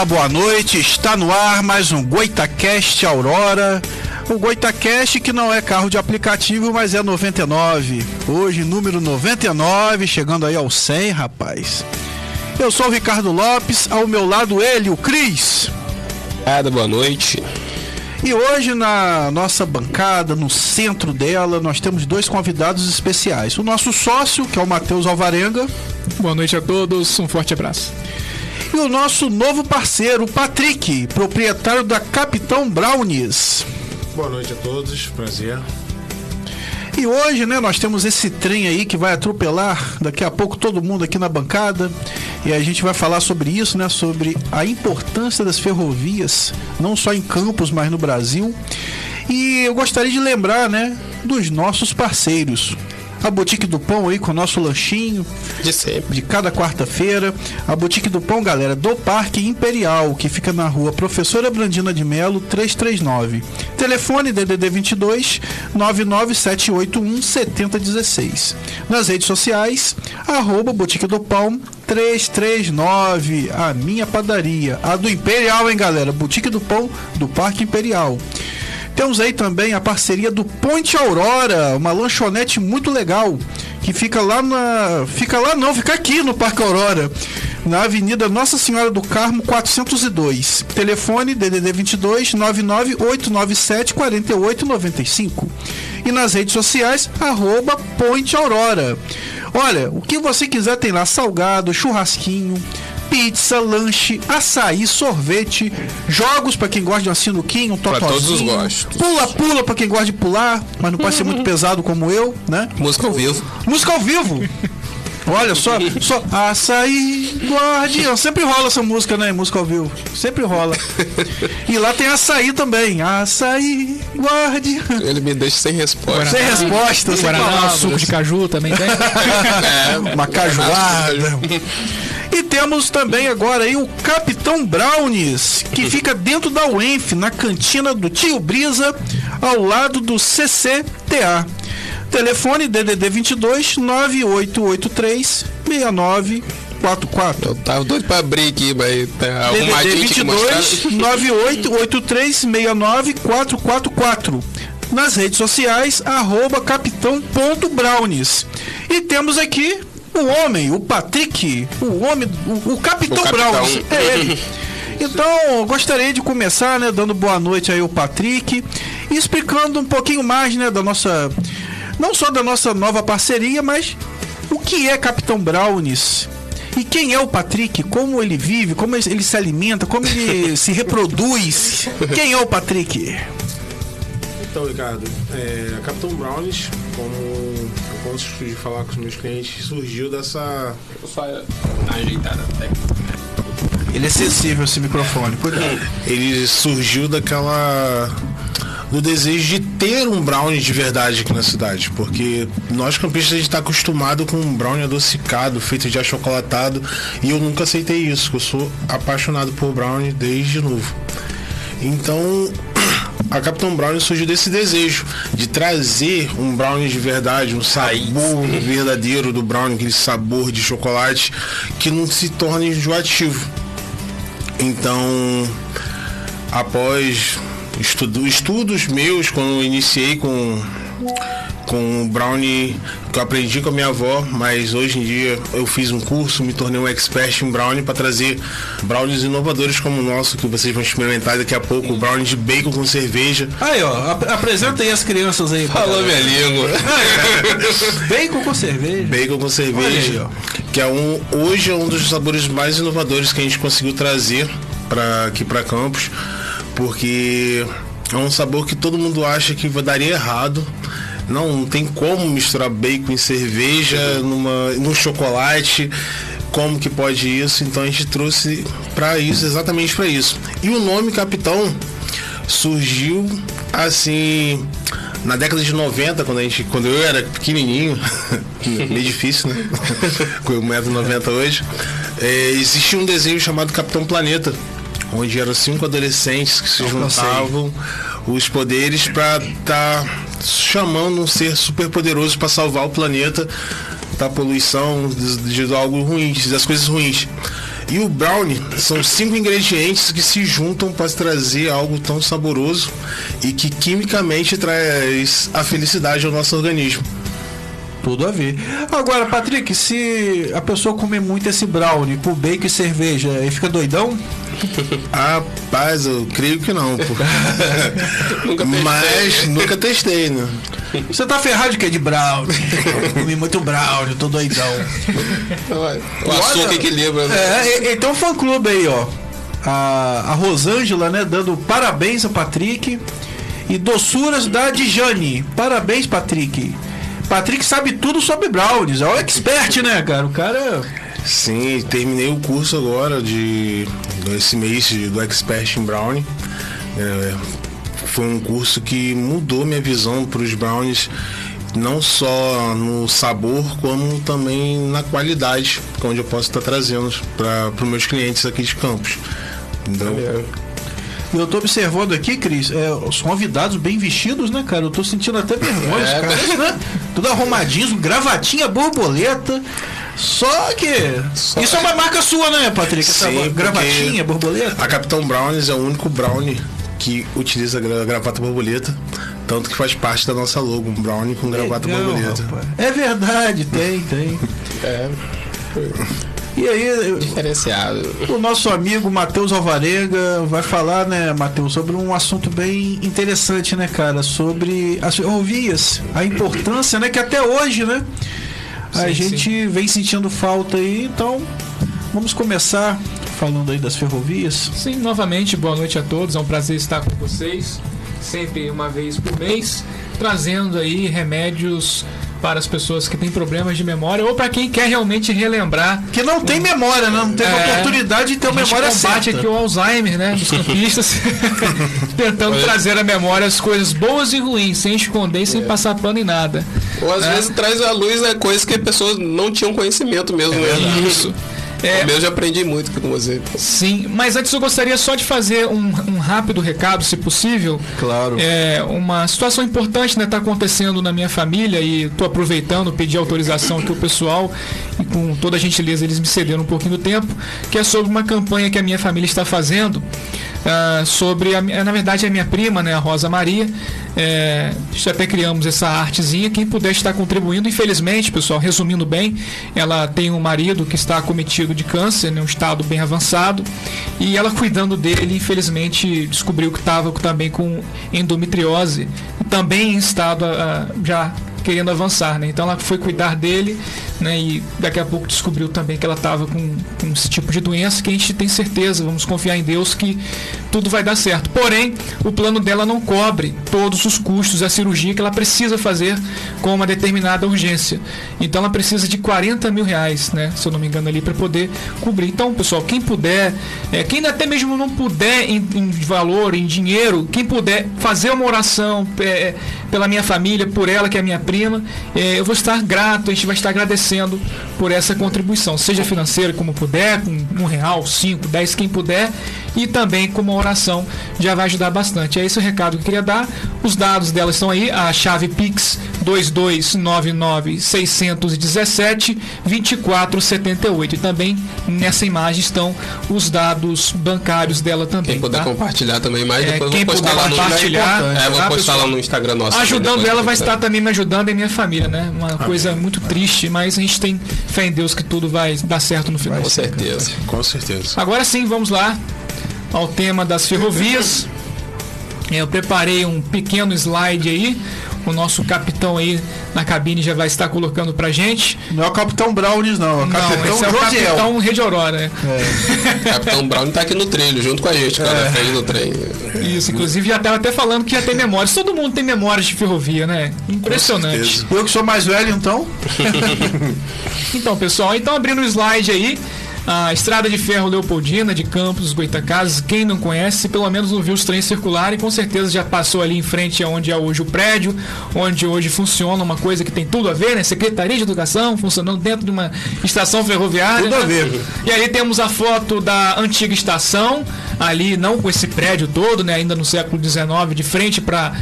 Olá, boa noite. Está no ar mais um Goitacast Aurora. O Goitacast que não é carro de aplicativo, mas é 99. Hoje, número 99, chegando aí ao 100, rapaz. Eu sou o Ricardo Lopes, ao meu lado ele, o Cris. Obrigado, boa noite. E hoje na nossa bancada, no centro dela, nós temos dois convidados especiais. O nosso sócio, que é o Matheus Alvarenga. Boa noite a todos, um forte abraço. E o nosso novo parceiro, Patrick, proprietário da Capitão Brownies. Boa noite a todos, prazer. E hoje, né, nós temos esse trem aí que vai atropelar daqui a pouco todo mundo aqui na bancada. E a gente vai falar sobre isso, né, sobre a importância das ferrovias, não só em Campos, mas no Brasil. E eu gostaria de lembrar, né, dos nossos parceiros a Boutique do Pão aí com o nosso lanchinho. De sempre. De cada quarta-feira. A Boutique do Pão, galera, do Parque Imperial, que fica na rua Professora Brandina de Melo, 339. Telefone DDD 22 99781 7016. Nas redes sociais, arroba Boutique do Pão 339, a minha padaria. A do Imperial, hein, galera? Boutique do Pão do Parque Imperial. Temos aí também a parceria do Ponte Aurora, uma lanchonete muito legal, que fica lá na. Fica lá não, fica aqui no Parque Aurora, na Avenida Nossa Senhora do Carmo 402. Telefone DDD 22 99897 4895. E nas redes sociais, arroba Ponte Aurora. Olha, o que você quiser tem lá, salgado, churrasquinho, pizza, lanche, açaí, sorvete, jogos para quem gosta de uma sinuquinha, um totozinho. Pra todos os gostos. Pula-pula para quem gosta de pular, mas não pode ser muito pesado como eu, né? Música ao vivo. Música ao vivo. Olha só, só açaí, guardião. Sempre rola essa música, né? Música ao vivo. Sempre rola. E lá tem açaí também. Açaí, guardião. Ele me deixa sem resposta. Sem resposta, sem Guaraná, palavras. suco de caju também tem. É, Uma cajuada. E temos também agora aí o Capitão Brownies, que fica dentro da UENF, na cantina do Tio Brisa, ao lado do CCTA. Telefone DDD 22 9883 6944. Eu tava doido pra abrir aqui, mas tá DDD arrumadinho mostrar. 22 9883 69444. Nas redes sociais, arroba capitão.brownies. E temos aqui o homem, o Patrick, o homem, o, o Capitão O. Brownies. É ele. Então, gostaria de começar, né, dando boa noite aí ao Patrick e explicando um pouquinho mais, né, da nossa não só da nossa nova parceria, mas o que é Capitão Brownies? E quem é o Patrick? Como ele vive? Como ele se alimenta? Como ele se reproduz? Quem é o Patrick? Então, Ricardo, é, a Capitão Brownies, como eu gosto de falar com os meus clientes, surgiu dessa. Só ajeitada. Ele é sensível esse microfone. Cuidado. Ele surgiu daquela. Do desejo de ter um brownie de verdade aqui na cidade, porque nós campistas a gente está acostumado com um brownie adocicado, feito de achocolatado, e eu nunca aceitei isso, eu sou apaixonado por brownie desde novo. Então, a Capitão Brownie surgiu desse desejo de trazer um brownie de verdade, um sabor verdadeiro do brownie, aquele sabor de chocolate que não se torna enjoativo. Então, após estudo, estudos meus, quando eu iniciei com com o brownie que eu aprendi com a minha avó, mas hoje em dia eu fiz um curso, me tornei um expert em brownie para trazer brownies inovadores como o nosso, que vocês vão experimentar daqui a pouco, brownie de bacon com cerveja. Aí, ó, ap- apresenta aí as crianças aí. Falou minha língua. Bacon com cerveja. Bacon com aí, cerveja, ó. que é um hoje é um dos sabores mais inovadores que a gente conseguiu trazer para aqui para Campos, porque é um sabor que todo mundo acha que daria errado. Não, não tem como misturar bacon em cerveja, numa, num chocolate. Como que pode isso? Então a gente trouxe para isso, exatamente para isso. E o nome Capitão surgiu assim na década de 90, quando, a gente, quando eu era pequenininho, meio difícil, né? Com 1,90m hoje, é, existia um desenho chamado Capitão Planeta, onde eram cinco adolescentes que se juntavam os poderes para estar chamando um ser super poderoso para salvar o planeta da poluição, de, de algo ruim, das coisas ruins. E o brownie são cinco ingredientes que se juntam para trazer algo tão saboroso e que quimicamente traz a felicidade ao nosso organismo. Tudo a ver. Agora, Patrick, se a pessoa comer muito esse brownie com bacon e cerveja, ele fica doidão? Rapaz, eu creio que não, pô. Nunca. Mas nunca testei, né? Você tá ferrado de quê? De brownie. Comi muito brownie, tô doidão. O açúcar equilibra, né? É, e- e tem um fã clube aí, ó. A, a Rosângela, né, dando parabéns ao Patrick. E doçuras da Dijane. Parabéns, Patrick. Patrick sabe tudo sobre brownies. É o expert, né, cara? O cara. Sim, terminei o curso agora de esse mês do Expert em Brownie. É, foi um curso que mudou minha visão para os brownies, não só no sabor, como também na qualidade, é onde eu posso estar trazendo para os meus clientes aqui de Campos. Entendeu? E eu tô observando aqui, Cris, é, os convidados bem vestidos, né, cara? Eu tô sentindo até vergonha, É, caras, né? Tudo arrumadinho, gravatinha, borboleta. Só que. Isso é uma marca sua, né, Patrick? Essa Sim, gravatinha, borboleta. A Capitão Brownies é o único brownie que utiliza gra- gravata borboleta, tanto que faz parte da nossa logo, um brownie com gravata Legal, borboleta. rapaz. É verdade, tem, tem. É, E aí, diferenciado. o nosso amigo Matheus Alvarenga vai falar, né, Matheus, sobre um assunto bem interessante, né, cara? Sobre as ferrovias, a importância, né, que até hoje, né, a Sim, gente vem sentindo falta aí. Então, vamos começar falando aí das ferrovias. Sim, novamente, boa noite a todos. É um prazer estar com vocês, sempre uma vez por mês, trazendo aí remédios para as pessoas que têm problemas de memória ou para quem quer realmente relembrar. Que não tem memória, né? Não teve É. oportunidade de ter A uma gente memória combate certa. aqui o Alzheimer, né, dos campistas, tentando Olha. trazer à memória as coisas boas e ruins, sem esconder e sem passar pano em nada. Ou às É. vezes traz à luz né, coisas que as pessoas não tinham conhecimento mesmo. né? Isso. É, Eu mesmo já aprendi muito com você. Sim, mas antes eu gostaria só de fazer um, um rápido recado, se possível. Claro. É uma situação importante né, está acontecendo na minha família e estou aproveitando, pedi autorização aqui ao pessoal e com toda a gentileza eles me cederam um pouquinho do tempo, que é sobre uma campanha que a minha família está fazendo ah, sobre, a, na verdade, a minha prima, né, a Rosa Maria. É, até criamos essa artezinha. Quem puder estar contribuindo, infelizmente, pessoal, resumindo bem, ela tem um marido que está acometido de câncer, né, um estado bem avançado, e ela cuidando dele, infelizmente, descobriu que estava também com endometriose, também em estado ah, já querendo avançar, né? Então ela foi cuidar dele, né? E daqui a pouco descobriu também que ela estava com, com esse tipo de doença que a gente tem certeza, vamos confiar em Deus que tudo vai dar certo. Porém, o plano dela não cobre todos os custos da cirurgia que ela precisa fazer com uma determinada urgência. Então ela precisa de 40 mil reais, né? Se eu não me engano ali para poder cobrir. Então, pessoal, quem puder, é, quem até mesmo não puder em, em valor, em dinheiro, quem puder fazer uma oração é, pela minha família, por ela que é minha prima, é, eu vou estar grato, a gente vai estar agradecendo por essa contribuição, seja financeira como puder, com um real, cinco, dez, quem puder, e também com uma oração já vai ajudar bastante. É esse o recado que eu queria dar. Os dados dela estão aí, a chave Pix 2299 617 2478. E também nessa imagem estão os dados bancários dela também. Quem puder tá? compartilhar também mais, É, depois eu quem vou postar puder lá no compartilhar, É, vou tá, postar pessoal? lá no Instagram nosso. também Ajudando ela vai estar também me ajudando e minha família, né? Uma coisa muito triste, mas a gente tem fé em Deus que tudo vai dar certo no final. Com certeza. Com certeza. Agora sim, vamos lá ao tema das ferrovias. Eu preparei um pequeno slide aí. O nosso capitão aí na cabine já vai estar colocando pra gente. Não é o Capitão Brownies, não. É o Não, Capitão esse é o Josiel. capitão Rede Aurora, né? Capitão Brown tá aqui no trilho, junto com a gente, cara, É. frente do trem. Isso, inclusive já estava até falando que já tem memórias. Todo mundo tem memórias de ferrovia, né? Impressionante. Eu que sou mais velho, então. Então, pessoal, então abrindo o slide aí, a Estrada de Ferro Leopoldina, de Campos, Goitacazes, quem não conhece, pelo menos não viu os trens circularem, com certeza já passou ali em frente aonde é hoje o prédio, onde hoje funciona uma coisa que tem tudo a ver, né? Secretaria de Educação, funcionando dentro de uma estação ferroviária. Tudo a né? ver. E aí temos a foto da antiga estação, ali, não com esse prédio todo, né, ainda no século XIX, de frente para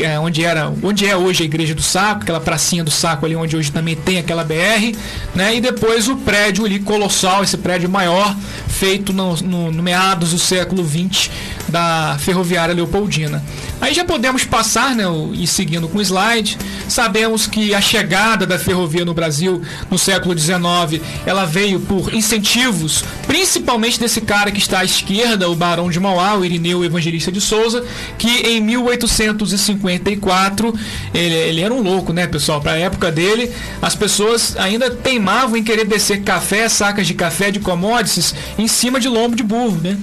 é, onde era, onde é hoje a igreja do Saco, aquela pracinha do Saco ali onde hoje também tem aquela BR, né, e depois o prédio ali colossal, esse prédio maior, feito no, no, no meados do século XX da ferroviária Leopoldina. Aí já podemos passar, né, e seguindo com o slide, sabemos que a chegada da ferrovia no Brasil no século XIX, ela veio por incentivos, principalmente desse cara que está à esquerda, o Barão de Mauá, o Irineu Evangelista de Souza, que em 1854, ele, ele era um louco, né, pessoal? Para a época dele, as pessoas ainda teimavam em querer descer café, sacas de café de commodities em cima de lombo de burro, né?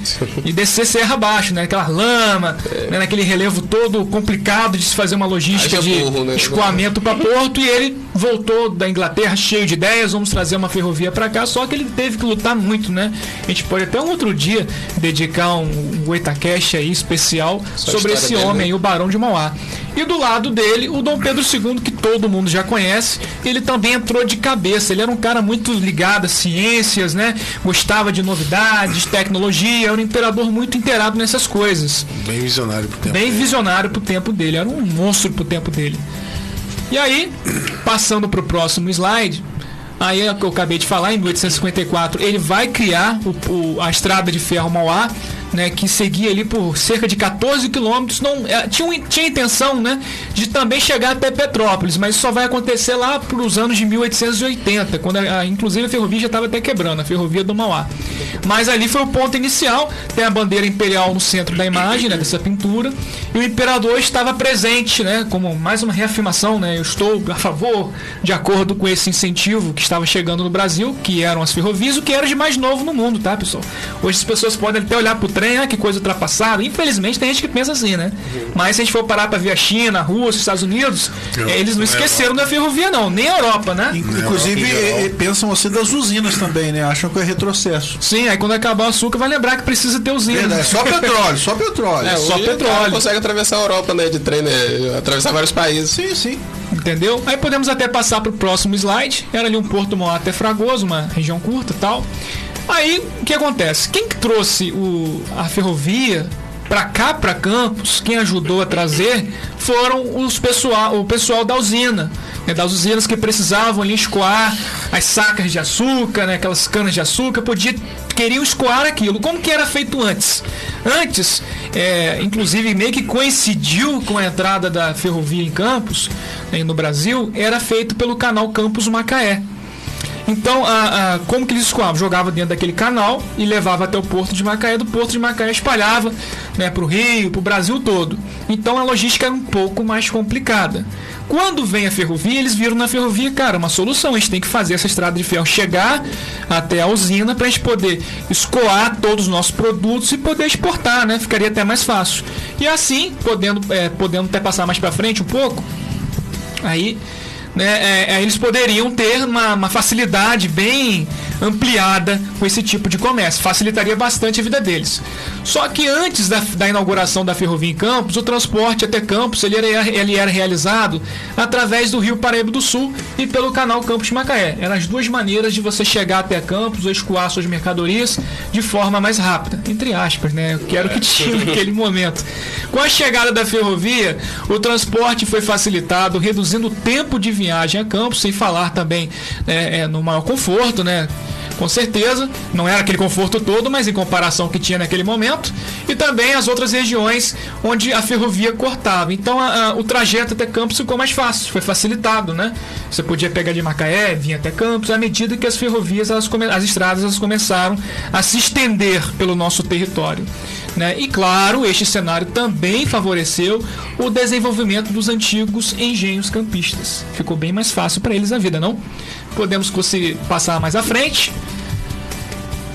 E descer serra abaixo, né? Aquela lama, é. né? naquele relevo todo complicado de se fazer uma logística de burro, né? escoamento para Porto e ele voltou da Inglaterra cheio de ideias, vamos trazer uma ferrovia para cá, só que ele teve que lutar muito, né? A gente pode até um outro dia dedicar um, um Goitacast aí especial Só sobre esse dele, homem, né? o Barão de Mauá. E do lado dele, o Dom Pedro II, que todo mundo já conhece, ele também entrou de cabeça. Ele era um cara muito ligado às ciências, né? Gostava de novidades, tecnologia, era um imperador muito inteirado nessas coisas. Bem visionário pro tempo. Bem dele. visionário pro tempo dele, era um monstro pro tempo dele. E aí, passando para o próximo slide, aí é o que eu acabei de falar, em 1854, ele vai criar o, o, a estrada de ferro Mauá, né, que seguia ali por cerca de 14 quilômetros, não é, tinha, tinha intenção né, de também chegar até Petrópolis, mas isso só vai acontecer lá para os anos de 1880, quando a, a, inclusive a ferrovia já estava até quebrando, a ferrovia do Mauá. Mas ali foi o ponto inicial, tem a bandeira imperial no centro da imagem, né, dessa pintura, e o imperador estava presente, né, como mais uma reafirmação, né, eu estou a favor, de acordo com esse incentivo que estava chegando no Brasil, que eram as ferrovias, o que era de mais novo no mundo, tá, pessoal? Hoje as pessoas podem até olhar para o trem, ah, que coisa ultrapassada. Infelizmente tem gente que pensa assim, né? Mas se a gente for parar para ver a China, a Rússia, os Estados Unidos, é, eles não esqueceram da ferrovia, não, nem a Europa, né? Inclusive, é, pensam assim das usinas também, né? Acham que é retrocesso. Sim, aí quando acabar o açúcar, vai lembrar que precisa ter usina. É, só petróleo, só petróleo. É, só petróleo. consegue atravessar a Europa, né? De trem, né? Atravessar vários países. Sim, sim. Entendeu? Aí podemos até passar para o próximo slide. Era ali um Porto Maior até Fragoso, uma região curta tal. Aí o que acontece? Quem que trouxe o, a ferrovia para cá, para Campos, quem ajudou a trazer foram os pessoal, o pessoal da usina, né, das usinas que precisavam ali escoar as sacas de açúcar, né, aquelas canas de açúcar, podia, queriam escoar aquilo. Como que era feito antes? Antes, é, inclusive meio que coincidiu com a entrada da ferrovia em Campos, né, no Brasil, era feito pelo canal Campos Macaé. Então, a, a, como que eles escoavam? Jogava dentro daquele canal e levava até o Porto de Macaé. Do Porto de Macaé espalhava né, para o Rio, para o Brasil todo. Então a logística era um pouco mais complicada. Quando vem a ferrovia, eles viram na ferrovia, cara, uma solução. A gente tem que fazer essa estrada de ferro chegar até a usina para a gente poder escoar todos os nossos produtos e poder exportar, né? Ficaria até mais fácil. E assim, podendo, é, podendo até passar mais para frente um pouco, aí né, é, é, eles poderiam ter uma, uma, facilidade bem ampliada com esse tipo de comércio. Facilitaria bastante a vida deles. Só que antes da, da inauguração da ferrovia em Campos, o transporte até Campos ele era, ele era realizado através do Rio Paraíba do Sul e pelo canal Campos Macaé. Eram as duas maneiras de você chegar até Campos ou escoar suas mercadorias de forma mais rápida. Entre aspas, né? Que era o que tinha naquele momento. Com a chegada da ferrovia, o transporte foi facilitado, reduzindo o tempo de viagem a Campos, sem falar também é, é, no maior conforto, né? Com certeza, não era aquele conforto todo, mas em comparação que tinha naquele momento, e também as outras regiões onde a ferrovia cortava. Então a, a, o trajeto até Campos ficou mais fácil, foi facilitado, né? Você podia pegar de Macaé, vir até Campos, à medida que as ferrovias, elas as estradas, elas começaram a se estender pelo nosso território. Né? E claro, este cenário também favoreceu o desenvolvimento dos antigos engenhos campistas. Ficou bem mais fácil para eles a vida, não? Podemos passar mais à frente.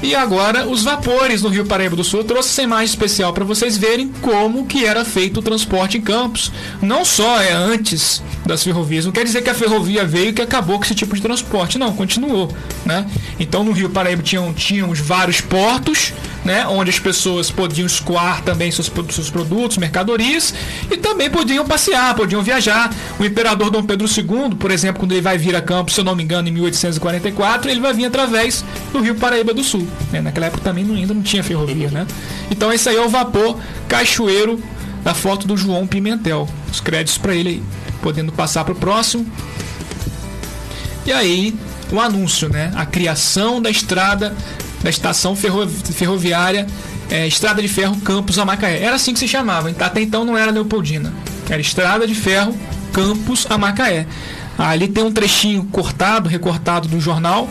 E agora os vapores no Rio Paraíba do Sul. Eu trouxe essa imagem especial para vocês verem como que era feito o transporte em campos. Não só é antes das ferrovias. Não quer dizer que a ferrovia veio e que acabou com esse tipo de transporte. Não, continuou. Né? Então no Rio Paraíba tinham, tínhamos vários portos, né? onde as pessoas podiam escoar também seus, seus produtos, mercadorias, e também podiam passear, podiam viajar. O imperador Dom Pedro II, por exemplo, quando ele vai vir a Campos, se eu não me engano, em 1844, ele vai vir através do Rio Paraíba do Sul. Né? Naquela época também ainda não tinha ferrovia. Né? Então esse aí é o vapor cachoeiro da foto do João Pimentel. Os créditos para ele aí. Podendo passar para o próximo. E aí, o anúncio, né? A criação da estrada, da estação ferro, ferroviária, é, Estrada de Ferro Campos a Macaé. Era assim que se chamava. Até então não era Leopoldina. Era Estrada de Ferro Campos a Macaé. Ali tem um trechinho cortado, recortado do jornal,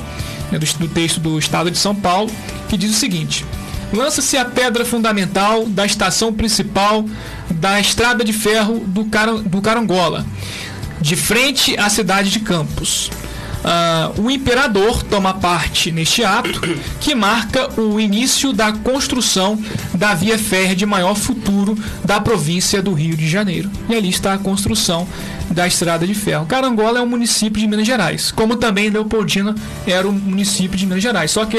né, do, do texto do Estado de São Paulo, que diz o seguinte: lança-se a pedra fundamental da estação principal da estrada de ferro do, Car do Carangola, de frente à cidade de Campos. Uh, o imperador toma parte neste ato que marca o início da construção da via férrea de maior futuro da província do Rio de Janeiro. E ali está a construção da estrada de ferro. Carangola é um município de Minas Gerais, como também Leopoldina era um município de Minas Gerais. Só que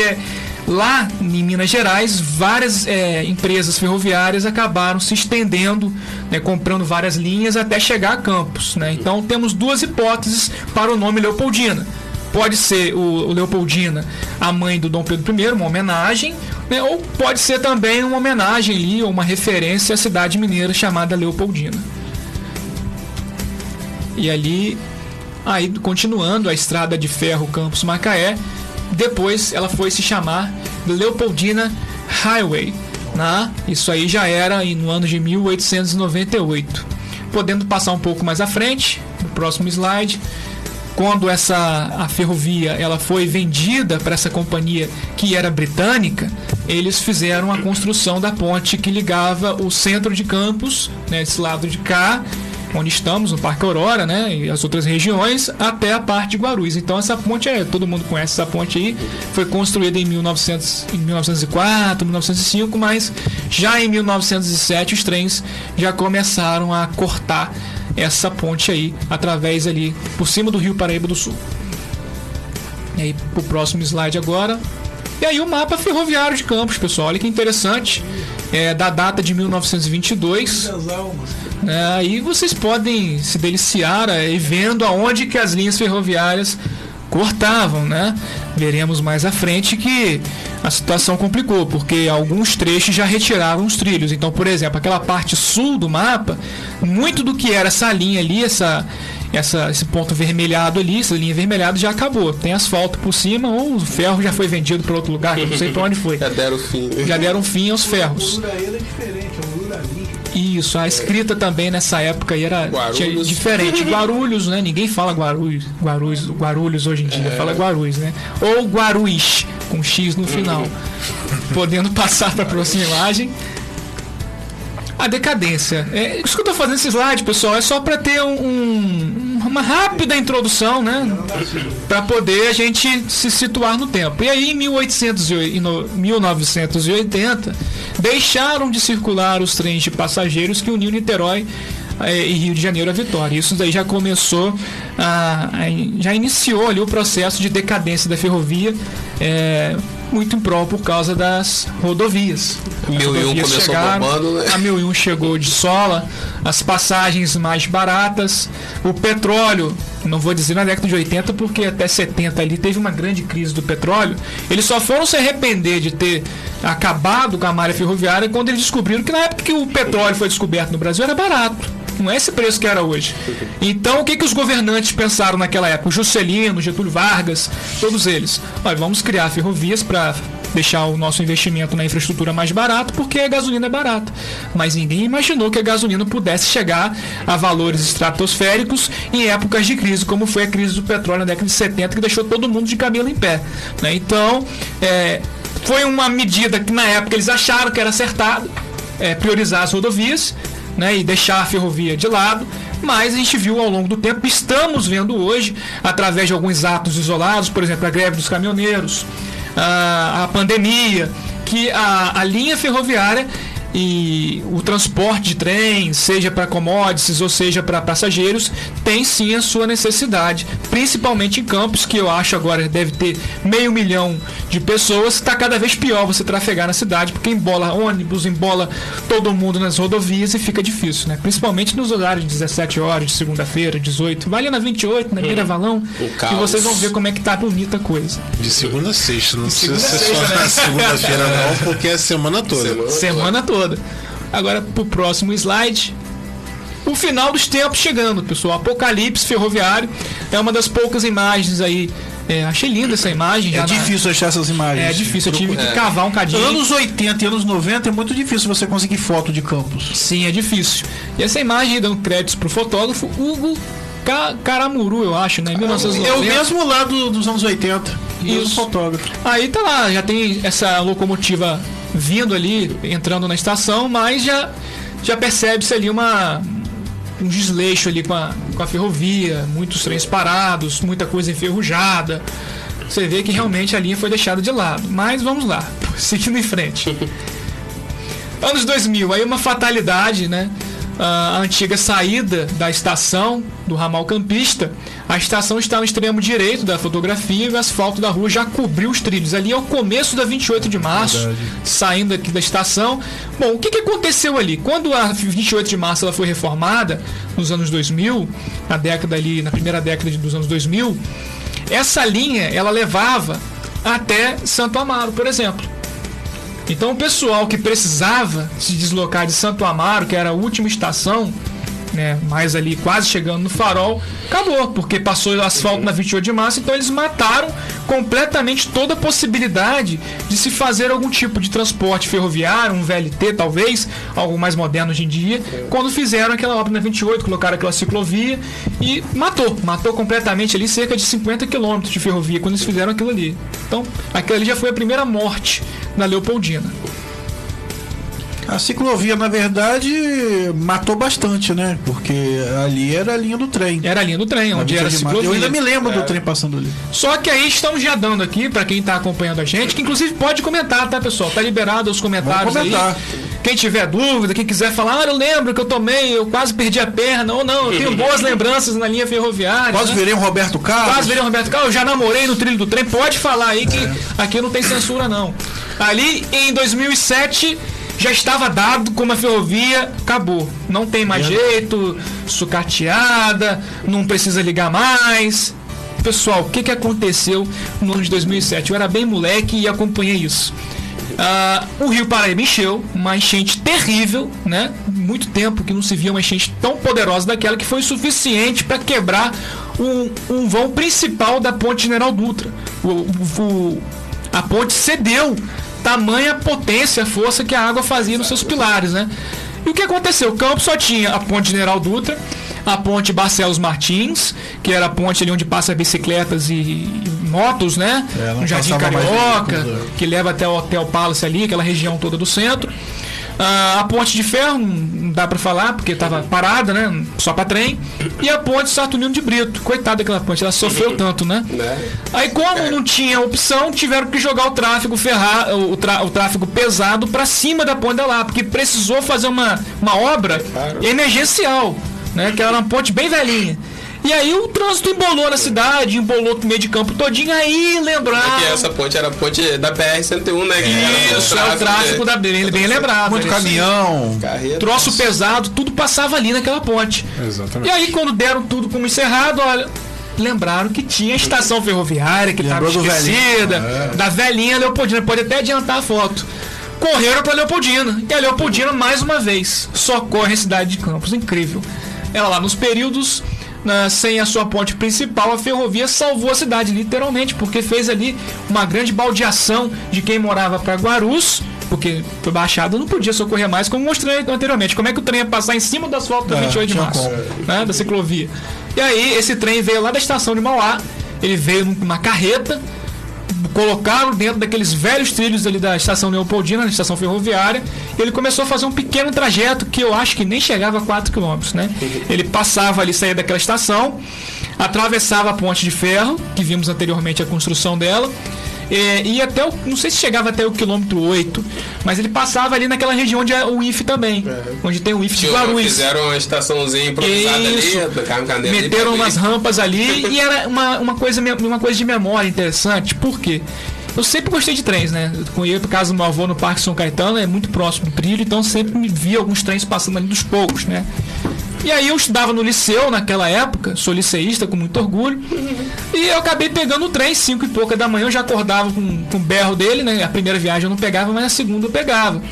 Lá em Minas Gerais, várias é, empresas ferroviárias acabaram se estendendo, né, comprando várias linhas até chegar a Campos. Né? Então temos duas hipóteses para o nome Leopoldina. Pode ser o, Leopoldina, a mãe do Dom Pedro I, uma homenagem, né? ou pode ser também uma homenagem ali, uma referência à cidade mineira chamada Leopoldina. E ali, aí continuando a estrada de ferro Campos Macaé, depois ela foi se chamar Leopoldina Highway. Né? Isso aí já era no ano de 1898. Podendo passar um pouco mais à frente, no próximo slide, quando essa a ferrovia ela foi vendida para essa companhia que era britânica, eles fizeram a construção da ponte que ligava o centro de Campos, né, esse lado de cá, onde estamos, no Parque Aurora, né, e as outras regiões, até a parte de Guarulhos. Então essa ponte é, todo mundo conhece essa ponte aí, foi construída em, 1900, em 1904, 1905, mas já em 1907 os trens já começaram a cortar essa ponte aí através ali por cima do Rio Paraíba do Sul. E aí pro próximo slide agora. E aí o mapa ferroviário de Campos, pessoal. Olha que interessante. É da data de 1922. É, aí vocês podem se deliciar aí, vendo aonde que as linhas ferroviárias cortavam, né? Veremos mais à frente que a situação complicou, porque alguns trechos já retiraram os trilhos. Então, por exemplo, aquela parte sul do mapa, muito do que era essa linha ali, essa, essa, esse ponto vermelhado ali, essa linha vermelhada já acabou. Tem asfalto por cima ou o ferro já foi vendido para outro lugar, não sei para onde foi. já deram fim. Já deram fim aos ferros. Isso, a escrita também nessa época era Guarulhos. diferente. Guarulhos, né? Ninguém fala Guarulhos, Guarulhos, Guarulhos hoje em dia, é. fala Guarulhos, né? Ou Guaruís, com X no final. Podendo passar para a próxima imagem a decadência. É, isso que eu estou fazendo esse slide, pessoal, é só para ter um, uma rápida introdução, né? Para poder a gente se situar no tempo. E aí, em 1800 e no, 1980, deixaram de circular os trens de passageiros que uniam Niterói é, e Rio de Janeiro a Vitória. Isso daí já começou, a, a, já iniciou ali o processo de decadência da ferrovia. É, muito em prol por causa das rodovias. As Mil rodovias e um começou chegaram, bombando, né? A Mil e um chegou de sola, as passagens mais baratas, o petróleo, não vou dizer na década de 80, porque até 70 ali teve uma grande crise do petróleo. Eles só foram se arrepender de ter acabado com a malha ferroviária quando eles descobriram que na época que o petróleo foi descoberto no Brasil era barato. Não é esse preço que era hoje. Então, o que, que os governantes pensaram naquela época? O Juscelino, Getúlio Vargas, todos eles. Olha, vamos criar ferrovias para deixar o nosso investimento na infraestrutura mais barato, porque a gasolina é barata. Mas ninguém imaginou que a gasolina pudesse chegar a valores estratosféricos em épocas de crise, como foi a crise do petróleo na década de 70, que deixou todo mundo de cabelo em pé. Né? Então, é, foi uma medida que na época eles acharam que era acertado, é, priorizar as rodovias, né, e deixar a ferrovia de lado, mas a gente viu ao longo do tempo, estamos vendo hoje, através de alguns atos isolados, por exemplo, a greve dos caminhoneiros, a, a pandemia, que a, a linha ferroviária e o transporte de trem, seja para commodities ou seja para passageiros, tem sim a sua necessidade, principalmente em campos que eu acho agora deve ter meio milhão de pessoas, está cada vez pior você trafegar na cidade, porque embola ônibus, embola todo mundo nas rodovias e fica difícil, né? Principalmente nos horários de 17 horas, de segunda-feira, 18, vai ali na 28, na Mira Valão, e caos. vocês vão ver como é que tá bonita a coisa. De segunda a sexta, não precisa segunda a ser só né? na segunda-feira não, porque é a semana toda. Semana Semana toda. Agora pro próximo slide. O final dos tempos chegando, pessoal. Apocalipse ferroviário é uma das poucas imagens aí. É, achei linda essa imagem. É já na- difícil achar essas imagens. É difícil, eu tive que É. cavar um cadinho. Anos 80 e anos 90 é muito difícil você conseguir foto de campos. Sim, é difícil. E essa imagem dando créditos pro fotógrafo Hugo Ca- Caramuru, eu acho, né? Em 1990. É o mesmo lá do- dos anos 80. Mesmo Isso. fotógrafo. Aí tá lá, já tem essa locomotiva vindo ali, entrando na estação, mas já, já percebe-se ali uma, um desleixo ali com a, com a ferrovia, muitos trens parados, muita coisa enferrujada. Você vê que realmente a linha foi deixada de lado. Mas vamos lá, seguindo em frente. Anos 2000, aí uma fatalidade, né? A antiga saída da estação do ramal campista, a estação está no extremo direito da fotografia e o asfalto da rua já cobriu os trilhos. Ali é o começo da 28 de março, saindo aqui da estação. Bom, o que, que aconteceu ali? Quando a 28 de março ela foi reformada, nos anos 2000, na década ali, na primeira década dos anos 2000, essa linha ela levava até Santo Amaro, por exemplo. Então o pessoal que precisava se deslocar de Santo Amaro, que era a última estação, né, mais ali quase chegando no farol, acabou, porque passou o asfalto na 28 de março, então eles mataram completamente toda a possibilidade de se fazer algum tipo de transporte ferroviário, um VLT talvez, algo mais moderno hoje em dia, quando fizeram aquela obra na 28, colocaram aquela ciclovia e matou, matou completamente ali cerca de 50 quilômetros de ferrovia quando eles fizeram aquilo ali. Então, aquilo ali já foi a primeira morte na Leopoldina. A ciclovia, na verdade, matou bastante, né? Porque ali era a linha do trem. Era a linha do trem, onde era a ciclovia. Eu ainda me lembro do trem passando ali. Só que aí estamos já dando aqui, pra quem tá acompanhando a gente, que inclusive pode comentar, tá, pessoal? Tá liberado os comentários Vamos comentar. aí. Quem tiver dúvida, quem quiser falar, ah, eu lembro que eu tomei, eu quase perdi a perna, ou não, eu tenho boas lembranças na linha ferroviária. Quase né? virei um Roberto Carlos. Quase virei o Roberto Carlos, eu já namorei no trilho do trem, pode falar aí que É. aqui não tem censura não. Ali em 2007 já estava dado como a ferrovia acabou. Não tem mais jeito, sucateada, não precisa ligar mais. Pessoal, o que, que aconteceu no ano de 2007? Eu era bem moleque e acompanhei isso. Ah, o Rio Paraíba encheu, uma enchente terrível, né? Muito tempo que não se via uma enchente tão poderosa daquela que foi suficiente para quebrar um, um vão principal da ponte General Dutra. O- o- a ponte cedeu, tamanha potência, força que a água fazia nos seus pilares, né? E o que aconteceu? O campo só tinha a ponte General Dutra, a ponte Barcelos Martins, que era a ponte ali onde passa bicicletas e, e motos, né? É, no Jardim Carioca, é. que leva até o Hotel Palace ali, aquela região toda do centro. Ah, a ponte de ferro, não dá pra falar, porque tava parada, né? Só pra trem. E a ponte Saturnino de Brito. Coitada daquela ponte, ela sofreu tanto, né? Né? Aí, como não tinha opção, tiveram que jogar o tráfego ferrar, o, tra- o tráfego pesado pra cima da ponte da lá, porque precisou fazer uma, uma obra emergencial, né? Que era uma ponte bem velhinha. E aí o trânsito embolou na cidade, embolou o meio de campo todinho, aí lembraram. Que essa ponte era a ponte da BR-101, né? Que era Isso, é o tráfego da bem, bem lembrado. Muito era aí. caminhão. Carreta. Troço pesado, tudo passava ali naquela ponte. Exatamente. E aí, quando deram tudo como encerrado, olha. Lembraram que tinha a estação ferroviária que estava esquecida, velhinho. da velhinha Leopoldina. Pode até adiantar a foto. Correram para Leopoldina. E a Leopoldina, mais uma vez, socorre a cidade de Campos. Incrível. Ela lá nos períodos, na- sem a sua ponte principal, a ferrovia salvou a cidade, literalmente, porque fez ali uma grande baldeação de quem morava para Guarus. Porque foi baixado, não podia socorrer mais, como mostrei anteriormente. Como é que o trem ia passar em cima do asfalto da É, 28 de março? né, da ciclovia. E aí, esse trem veio lá da estação de Mauá, ele veio numa carreta, colocaram dentro daqueles velhos trilhos ali da estação Leopoldina, na estação ferroviária, e ele começou a fazer um pequeno trajeto que eu acho que nem chegava a 4 km, né? Ele passava ali, saía daquela estação, atravessava a ponte de ferro, que vimos anteriormente a construção dela, É, ia até o, não sei se chegava até o quilômetro 8, mas ele passava ali naquela região onde é o IF também, onde tem o IF de Guarulhos. Fizeram uma estaçãozinha improvisada Isso. ali, Meteram umas rampas ali e era uma, uma, coisa, uma coisa de memória interessante. Por quê? Eu sempre gostei de trens, né? Eu ia por casa do meu avô no Parque São Caetano, é muito próximo do trilho, então sempre me via alguns trens passando ali dos poucos, né? E aí eu estudava no liceu naquela época, sou liceísta com muito orgulho. E eu acabei pegando o trem, cinco e pouca da manhã, eu já acordava com, com o berro dele, né? A primeira viagem eu não pegava, mas a segunda eu pegava.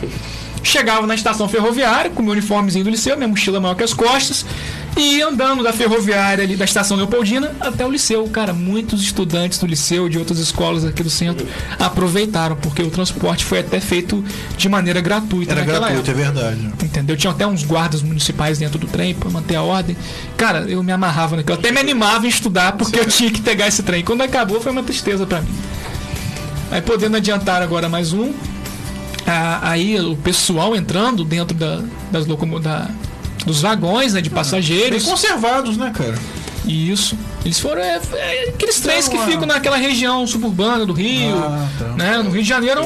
Chegava na estação ferroviária, com meu uniformezinho do liceu, minha mochila maior que as costas, e andando da ferroviária ali da estação Leopoldina até o liceu. Cara, muitos estudantes do liceu, de outras escolas aqui do centro, aproveitaram, porque o transporte foi até feito de maneira gratuita Era gratuito, época. é verdade. Entendeu? Tinha até uns guardas municipais dentro do trem para manter a ordem. Cara, eu me amarrava naquilo. Até me animava em estudar porque eu tinha que pegar esse trem. Quando acabou foi uma tristeza para mim. Aí podendo adiantar agora mais um. aí o pessoal entrando dentro da, das locomo da, dos vagões né, de Bem passageiros. conservados, né, cara? Isso. Eles foram é, é, aqueles trens que uma- ficam naquela região suburbana do Rio. Ah, tá. né? No Rio de Janeiro.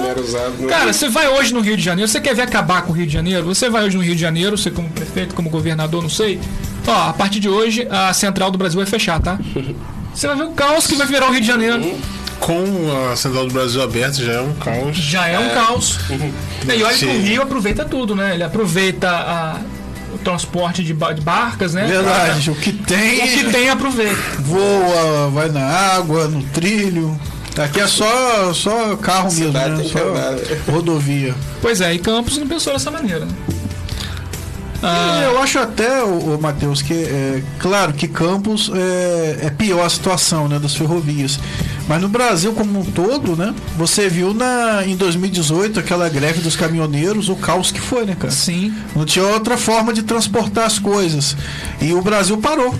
Cara, você vai hoje no Rio de Janeiro, você quer ver acabar com o Rio de Janeiro? Você vai hoje no Rio de Janeiro, você como prefeito, como governador, não sei. Ó, a partir de hoje, a central do Brasil vai fechar, tá? Você vai ver o caos que vai virar o Rio de Janeiro. Com a Central do Brasil aberta já é um caos. Já é um caos. E olha que o. Rio aproveita tudo, né? Ele aproveita a- transporte de, ba- de barcas, né? Verdade, o que O tem, que tem aproveita. voa, vai na água, no trilho. Aqui é só, só carro mesmo, Cidade né? né? Só rodovia. Pois é, e Campos não pensou dessa maneira. né? Ah, eu acho até, o, Matheus, que é claro que Campos é, é pior a situação né, das ferrovias. Mas no Brasil como um todo, né? Você viu na, em 2018 aquela greve dos caminhoneiros, o caos que foi, né, cara? sim, Não tinha outra forma de transportar as coisas. E o Brasil parou.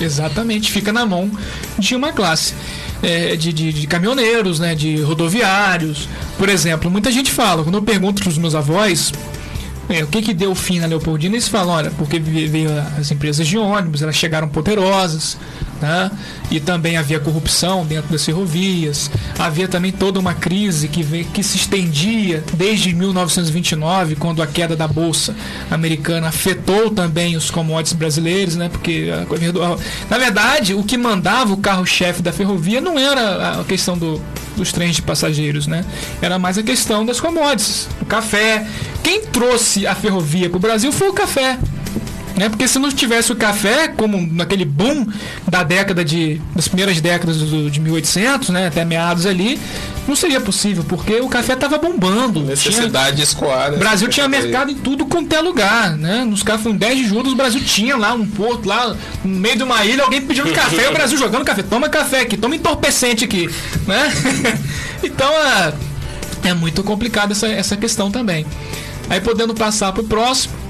exatamente. Fica na mão de uma classe. é, de, de- de caminhoneiros, né, de rodoviários. Por exemplo, muita gente fala, quando eu pergunto para os meus avós é, o que que deu fim na Leopoldina, eles falam, olha, porque ve- veio as empresas de ônibus, elas chegaram poderosas, né? E também havia corrupção dentro das ferrovias, havia também toda uma crise que, que se estendia desde 1929, quando a queda da bolsa americana afetou também os commodities brasileiros, né? Porque na verdade o que mandava o carro-chefe da ferrovia não era a questão do, dos trens de passageiros, né? Era mais a questão das commodities, o café. Quem trouxe a ferrovia para o Brasil foi o café. Né? Porque se não tivesse o café, como naquele boom da década de. das primeiras décadas do- de 1800, né? até meados ali, não seria possível, porque o café estava bombando. Tinha, Necessidade escoar, né? o Brasil tinha mercado em tudo quanto é lugar, né? Nos 10 de julho, o Brasil tinha lá um porto, lá no meio de uma ilha, alguém pedindo café, e o Brasil jogando café. Toma café aqui, toma entorpecente aqui, né? então é, é muito complicado essa, essa questão também. Aí podendo passar pro próximo.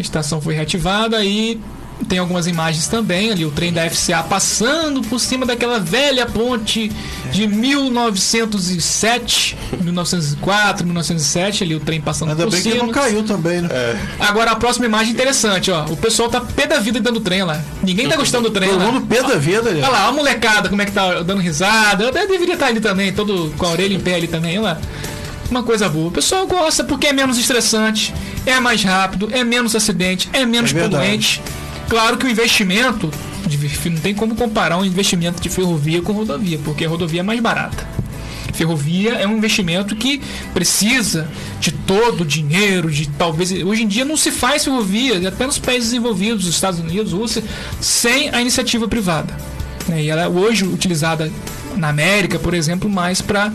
A estação foi reativada e tem algumas imagens também ali, o trem da FCA passando por cima daquela velha ponte de 1907, 1904, 1907, ali o trem passando Ainda por bem que cima. não caiu também, né? Agora a próxima imagem interessante, ó. O pessoal tá pé da vida dentro do trem lá. Ninguém tá gostando do trem Todo lá. mundo pé da vida, ali. Olha lá, a molecada, como é que tá dando risada. Eu até deveria estar ali também, todo com a orelha em pé ali também, olha lá. Uma coisa boa. O pessoal gosta porque é menos estressante, é mais rápido, é menos acidente, é menos É poluente. Claro que o investimento, de- não tem como comparar um investimento de ferrovia com rodovia, porque a rodovia é mais barata. Ferrovia é um investimento que precisa de todo o dinheiro, de talvez. Hoje em dia não se faz ferrovia, até nos países desenvolvidos, os Estados Unidos, Rússia, sem a iniciativa privada. né? E ela é hoje utilizada na América, por exemplo, mais para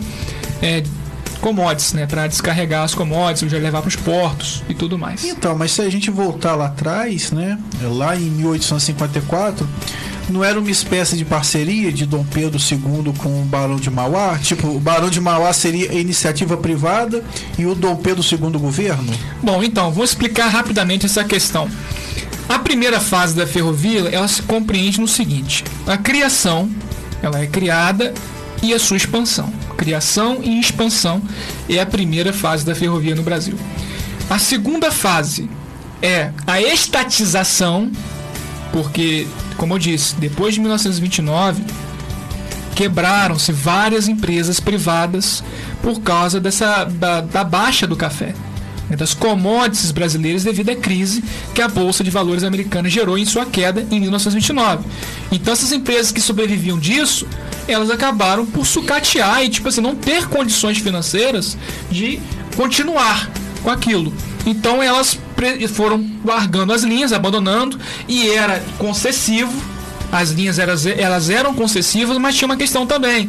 commodities, né? Para descarregar as commodities, já levar para os portos e tudo mais. Então, mas se a gente voltar lá atrás, né? Lá em 1854, não era uma espécie de parceria de Dom Pedro II com o Barão de Mauá? Tipo, o Barão de Mauá seria iniciativa privada e o Dom Pedro II o governo? Bom, então, vou explicar rapidamente essa questão. A primeira fase da ferrovia, ela se compreende no seguinte: a criação, ela é criada e a sua expansão. Criação e expansão é a primeira fase da ferrovia no Brasil. A segunda fase é a estatização, porque, como eu disse, depois de 1929, quebraram-se várias empresas privadas por causa dessa da, da baixa do café né, das commodities brasileiras devido à crise que a Bolsa de Valores americana gerou em sua queda em 1929. Então essas empresas que sobreviviam disso, elas acabaram por sucatear e tipo assim, não ter condições financeiras de continuar com aquilo. Então elas foram largando as linhas, abandonando e era concessivo. As linhas elas eram concessivas, mas tinha uma questão também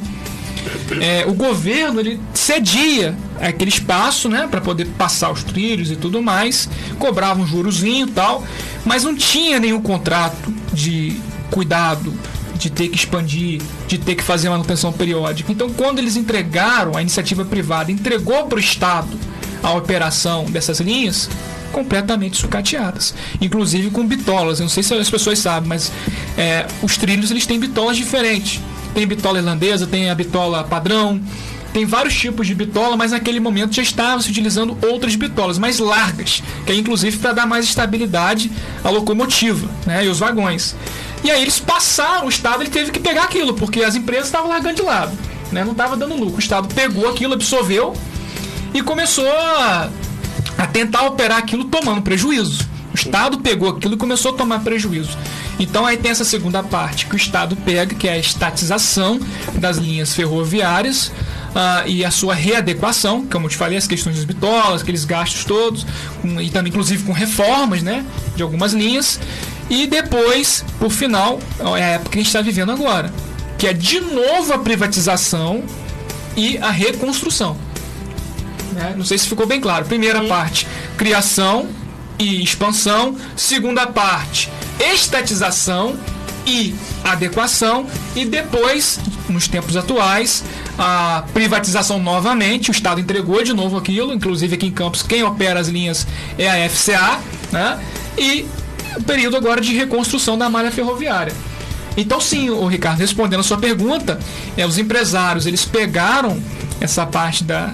é, o governo ele cedia aquele espaço, né, para poder passar os trilhos e tudo mais, cobrava um jurozinho e tal, mas não tinha nenhum contrato de cuidado, de ter que expandir, de ter que fazer manutenção periódica. Então, quando eles entregaram, a iniciativa privada entregou para o Estado a operação dessas linhas, completamente sucateadas, inclusive com bitolas. Eu não sei se as pessoas sabem, mas é, os trilhos eles têm bitolas diferentes. Tem bitola irlandesa, tem a bitola padrão, tem vários tipos de bitola, mas naquele momento já estava se utilizando outras bitolas mais largas, que é inclusive para dar mais estabilidade à locomotiva né, e os vagões. E aí eles passaram, o Estado ele teve que pegar aquilo, porque as empresas estavam largando de lado, né, não estava dando lucro. O Estado pegou aquilo, absorveu e começou a, a tentar operar aquilo tomando prejuízo. O Estado pegou aquilo e começou a tomar prejuízo. Então aí tem essa segunda parte que o Estado pega, que é a estatização das linhas ferroviárias. Uh, e a sua readequação, como eu te falei, as questões das bitolas, aqueles gastos todos, um, e também inclusive com reformas né, de algumas linhas. E depois, por final, é a época que a gente está vivendo agora, que é de novo a privatização e a reconstrução. Né? Não sei se ficou bem claro. Primeira Sim. parte, criação e expansão. Segunda parte, estatização e adequação e depois, nos tempos atuais, a privatização novamente, o Estado entregou de novo aquilo, inclusive aqui em Campos quem opera as linhas é a FCA, né? E o período agora de reconstrução da malha ferroviária. Então sim, o Ricardo, respondendo a sua pergunta, é, os empresários eles pegaram essa parte da,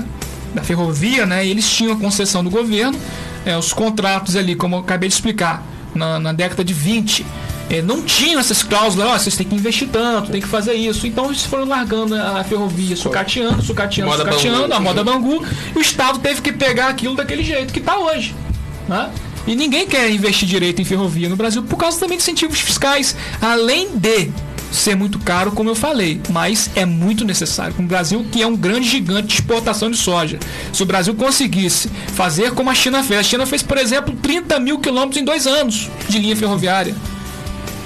da ferrovia, né? Eles tinham a concessão do governo, é, os contratos ali, como eu acabei de explicar, na, na década de 20, é, não tinham essas cláusulas, oh, vocês têm que investir tanto, tem que fazer isso. Então eles foram largando a ferrovia, sucateando, sucateando, moda sucateando, Bangu. a moda Bangu, e o Estado teve que pegar aquilo daquele jeito que está hoje. Né? E ninguém quer investir direito em ferrovia no Brasil por causa também de incentivos fiscais. Além de ser muito caro, como eu falei, mas é muito necessário. O Brasil, que é um grande gigante de exportação de soja, se o Brasil conseguisse fazer como a China fez, a China fez, por exemplo, 30 mil quilômetros em dois anos de linha ferroviária.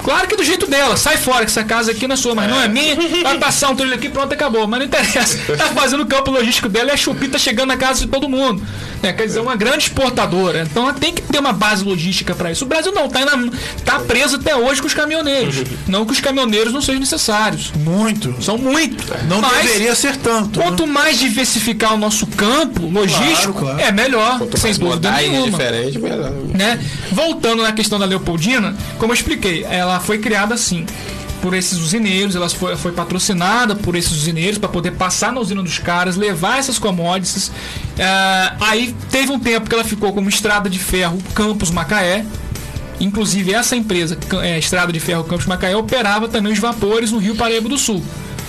Claro que do jeito dela, sai fora, que essa casa aqui não é sua, mas é. não é minha. Vai passar um trilho aqui, pronto, acabou. Mas não interessa. Tá fazendo o campo logístico dela e a Chupi tá chegando na casa de todo mundo. É, quer dizer, uma grande exportadora. Então ela tem que ter uma base logística para isso. O Brasil não, tá, na, tá preso até hoje com os caminhoneiros. Não que os caminhoneiros não sejam necessários. Muito. São muito. Não mas, deveria ser tanto. Quanto né? mais diversificar o nosso campo logístico, claro, claro. é melhor. Quanto sem dúvida nenhuma. Diferente, melhor. Né? Voltando na questão da Leopoldina, como eu expliquei, ela foi criada assim por esses usineiros, ela foi, foi patrocinada por esses usineiros para poder passar na usina dos caras, levar essas commodities. Uh, aí teve um tempo que ela ficou como estrada de ferro Campos Macaé. Inclusive essa empresa, é, Estrada de Ferro Campos Macaé, operava também os vapores no Rio Paraíba do Sul.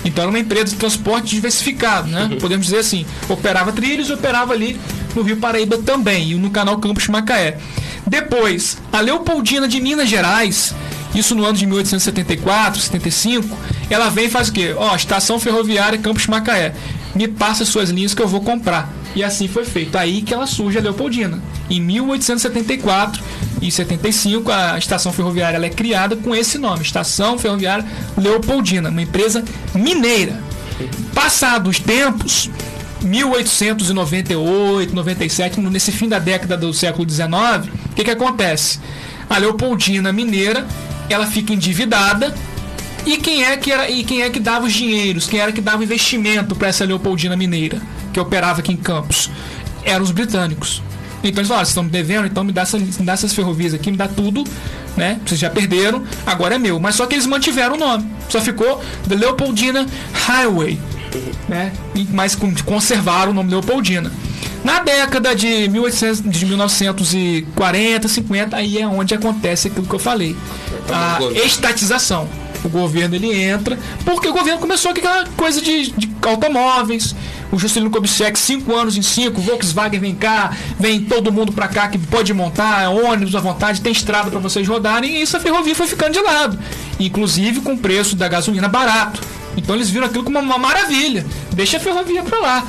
Então era uma empresa de transporte diversificado, né? Uhum. Podemos dizer assim. Operava trilhos e operava ali no Rio Paraíba também, e no canal Campos Macaé. Depois, a Leopoldina de Minas Gerais isso no ano de 1874, 75, ela vem e faz o quê? Ó, estação ferroviária Campos Macaé. Me passa suas linhas que eu vou comprar. E assim foi feito. Aí que ela surge a Leopoldina. Em 1874 e 75, a estação ferroviária é criada com esse nome, Estação Ferroviária Leopoldina, uma empresa mineira. Passados os tempos, 1898, 97, nesse fim da década do século XIX, o que, que acontece? A Leopoldina Mineira ela fica endividada. E quem é que era e quem é que dava os dinheiros? Quem era que dava investimento para essa Leopoldina Mineira que operava aqui em Campos? Eram os britânicos. Então eles falaram, vocês estão me devendo, então me dá, essa, me dá essas ferrovias aqui, me dá tudo, né? Vocês já perderam, agora é meu. Mas só que eles mantiveram o nome. Só ficou The Leopoldina Highway, né? Mas conservaram o nome Leopoldina. Na década de, 1800, de 1940, 50, aí é onde acontece aquilo que eu falei. A estatização. O governo ele entra, porque o governo começou com aquela coisa de, de automóveis. O Juscelino Kubitschek, cinco anos em cinco, Volkswagen vem cá, vem todo mundo pra cá que pode montar, é ônibus à vontade, tem estrada para vocês rodarem, e isso a ferrovia foi ficando de lado. Inclusive com o preço da gasolina barato. Então eles viram aquilo como uma maravilha. Deixa a ferrovia para lá.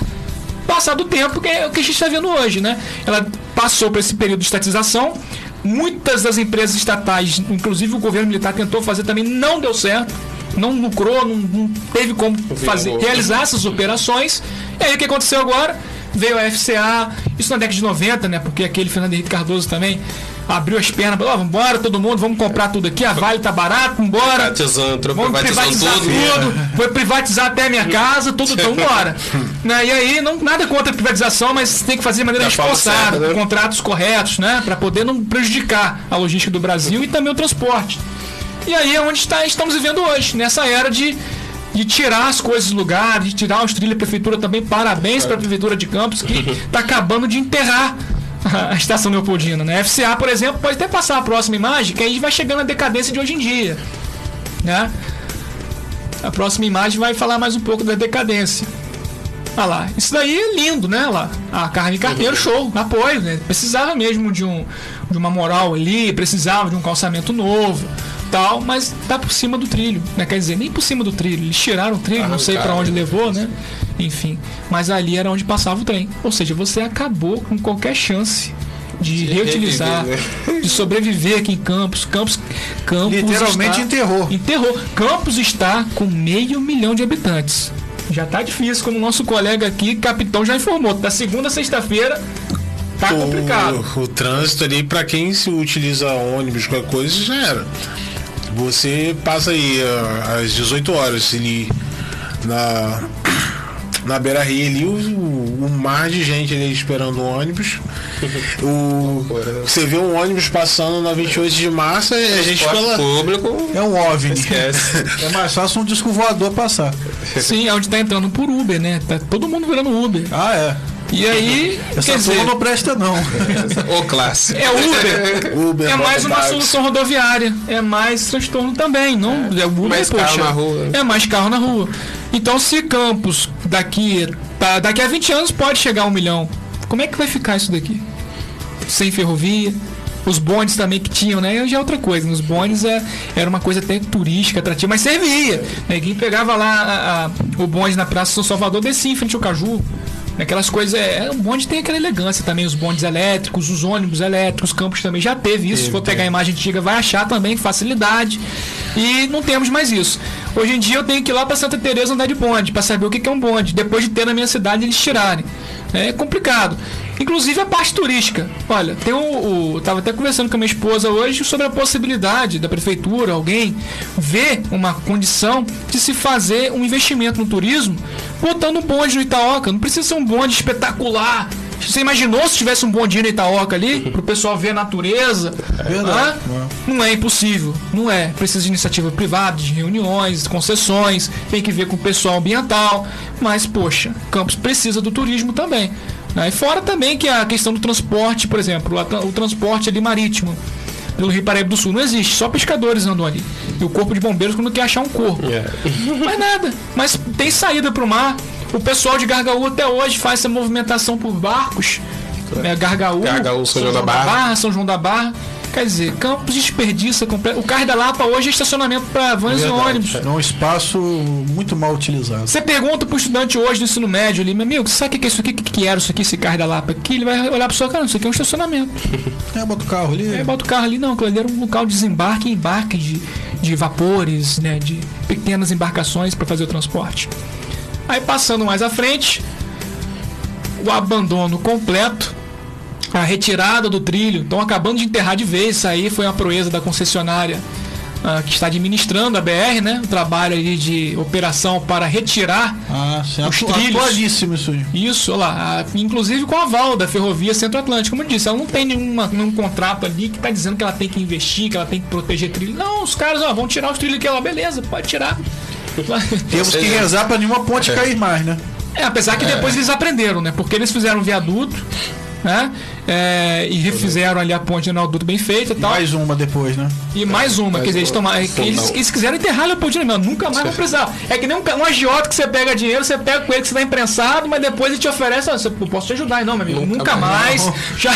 Passado o tempo, que é o que a gente está vendo hoje, né? Ela passou por esse período de estatização. Muitas das empresas estatais, inclusive o governo militar tentou fazer também, não deu certo. Não lucrou, não, não teve como fazer, realizar essas operações. E aí o que aconteceu agora? Veio a FCA, isso na década de 90, né? Porque aquele Fernando Henrique Cardoso também abriu as pernas, falou, oh, vambora todo mundo, vamos comprar tudo aqui, a Vale tá barato, vambora. Privatizando, vamos privatizar tudo. tudo. Foi privatizar até a minha casa, tudo, então vambora. né? E aí, não, nada contra a privatização, mas tem que fazer de maneira responsável, né? contratos corretos, né? Para poder não prejudicar a logística do Brasil e também o transporte. E aí é onde está, estamos vivendo hoje, nessa era de de tirar as coisas do lugar, de tirar os trilhos da prefeitura também. Parabéns para a prefeitura de Campos que está acabando de enterrar a estação Leopoldina. Né? FCA, por exemplo, pode até passar a próxima imagem, que aí vai chegando a decadência de hoje em dia. Né? A próxima imagem vai falar mais um pouco da decadência. Olha lá, isso daí é lindo, né? Lá, a carne carteiro, show, apoio, né? Precisava mesmo de, um, de uma moral ali, precisava de um calçamento novo, tal, mas tá por cima do trilho, né? Quer dizer, nem por cima do trilho, eles tiraram o trilho, não sei para onde levou, né? Enfim. Mas ali era onde passava o trem. Ou seja, você acabou com qualquer chance de, de reutilizar, reviver, né? de sobreviver aqui em Campos. Campos, Campos literalmente está, enterrou. Enterrou. Campos está com meio milhão de habitantes. Já está difícil, como nosso colega aqui, capitão, já informou. Da segunda a sexta-feira tá o, complicado. O, o trânsito ali, para quem se utiliza ônibus, qualquer coisa, já era. Você passa aí uh, às 18 horas ali na na Beira Rio ali, o, o, mar de gente ali esperando o ônibus. O, você vê um ônibus passando na 28 de março e a gente pela. Público, é um OVNI. Esquece. é mais fácil um disco voador passar. Sim, é onde tá entrando por Uber, né? Tá todo mundo virando Uber. Ah, é. E aí. Essa dizer, não presta, não. o clássico. É Uber. Uber é mais uma solução rodoviária. É mais transtorno também. Não, é, é Uber, mais poxa, carro na rua. É mais carro na rua. Então, se Campos daqui, tá, daqui a 20 anos pode chegar a um milhão, como é que vai ficar isso daqui? Sem ferrovia, os bondes também que tinham, né? Já é outra coisa. Nos bondes é, era uma coisa até turística, atrativa, mas servia. Né? Quem pegava lá a, a, o bonde na Praça São Salvador descia em frente ao Caju. Aquelas coisas. É, o bonde tem aquela elegância também, os bondes elétricos, os ônibus elétricos, Campos também já teve isso. Se for pegar a imagem antiga, vai achar também facilidade. E não temos mais isso. Hoje em dia eu tenho que ir lá para Santa Teresa andar de bonde, para saber o que é um bonde. Depois de ter na minha cidade eles tirarem. É complicado. Inclusive a parte turística. Olha, tem o, o tava até conversando com a minha esposa hoje sobre a possibilidade da prefeitura, alguém ver uma condição de se fazer um investimento no turismo, botando um bonde no Itaoca. Não precisa ser um bonde espetacular. Você imaginou se tivesse um bondinho no Itaoca ali, para o pessoal ver a natureza? É verdade. Não é impossível, não é. Precisa de iniciativa privada, de reuniões, concessões, tem que ver com o pessoal ambiental. Mas, poxa, Campos precisa do turismo também. Né? E fora também que a questão do transporte, por exemplo, o transporte ali marítimo pelo Rio Paraíba do Sul. Não existe, só pescadores andam ali. E o corpo de bombeiros quando quer achar um corpo. Yeah. É. Mas nada. Mas tem saída para o mar. O pessoal de Gargaú até hoje faz essa movimentação por barcos. É, Gargaú, Gargaú São, São João da Barra. Barra. São João da Barra. Quer dizer, Campos desperdiça completo. O Carro da Lapa hoje é estacionamento para vans é e ônibus. É um espaço muito mal utilizado. Você pergunta pro estudante hoje do ensino médio ali, meu amigo, sabe o que é isso aqui? O que era isso aqui, esse Carro da Lapa aqui? Ele vai olhar pro seu cara, isso aqui é um estacionamento. É, bota o carro ali. É, bota o carro ali, não. Aquilo ali era um local de desembarque e embarque de, de vapores, né? De pequenas embarcações para fazer o transporte. Aí passando mais à frente, o abandono completo a retirada do trilho. Estão acabando de enterrar de vez. Isso aí foi uma proeza da concessionária uh, que está administrando a BR, né? O trabalho ali de operação para retirar ah, os trilhos. Atualíssimo isso aí. Isso, lá. inclusive com a aval da Ferrovia Centro-Atlântica. Como eu disse, ela não tem nenhuma, nenhum contrato ali que está dizendo que ela tem que investir, que ela tem que proteger trilho. Não, os caras ó, vão tirar os trilhos aqui. Ela, beleza, pode tirar. Temos que rezar para nenhuma ponte é. cair mais, né? É, apesar que é. depois eles aprenderam, né? Porque eles fizeram um viaduto, né? é, e refizeram ali a ponte de Arnaldo bem feita e tal. Mais uma depois, né? E mais uma, quer dizer, eles, tomaram, eles, eles quiseram enterrar Leopoldina mesmo, nunca mais vão precisar. É que nem um, um agiota que você pega dinheiro, você pega com ele que você tá imprensado, mas depois ele te oferece, "Ah, você- eu posso te ajudar, aí, não, meu amigo, nunca, Nunca mais, mais. já,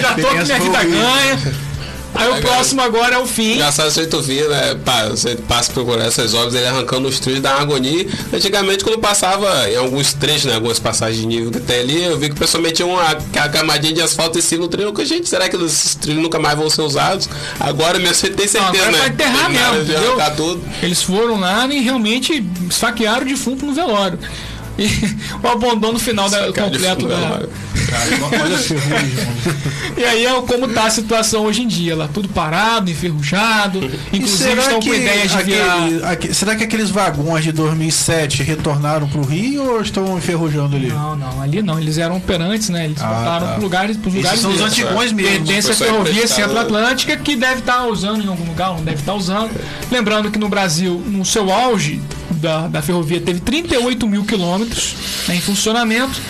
já tô aqui, minha vida ganha. Aí o próximo agora é o fim. Engraçado se tu via, né? Você passa procurar essas obras, ele arrancando os trilhos da agonia. Antigamente, quando passava em alguns trechos, né? Algumas passagens de nível que tem ali, eu vi que o pessoal metia uma ca- camadinha de asfalto em cima do trilho. Gente, será que esses trilhos nunca mais vão ser usados? Agora mesmo você tem Não, certeza, agora né? vai enterrar mesmo, de tudo. Eles foram lá e realmente esfaquearam o defunto no velório. E o abandono final da, de completo da? Cara, olha a ferrugem, mano. E aí é como tá a situação hoje em dia, lá tudo parado, enferrujado, inclusive estão com ideias de virar. aquele- aque- será que aqueles vagões de 2007 retornaram pro Rio ou estão enferrujando ali? Não, não, ali não, eles eram operantes, né? Eles Ah, voltaram tá. para lugares, pros lugares são os antigões mesmo. Pertence à Ferrovia. Centro-Atlântica que deve estar usando em algum lugar, não deve estar usando. Lembrando que no Brasil, no seu auge da, da ferrovia, teve 38 mil quilômetros né, em funcionamento.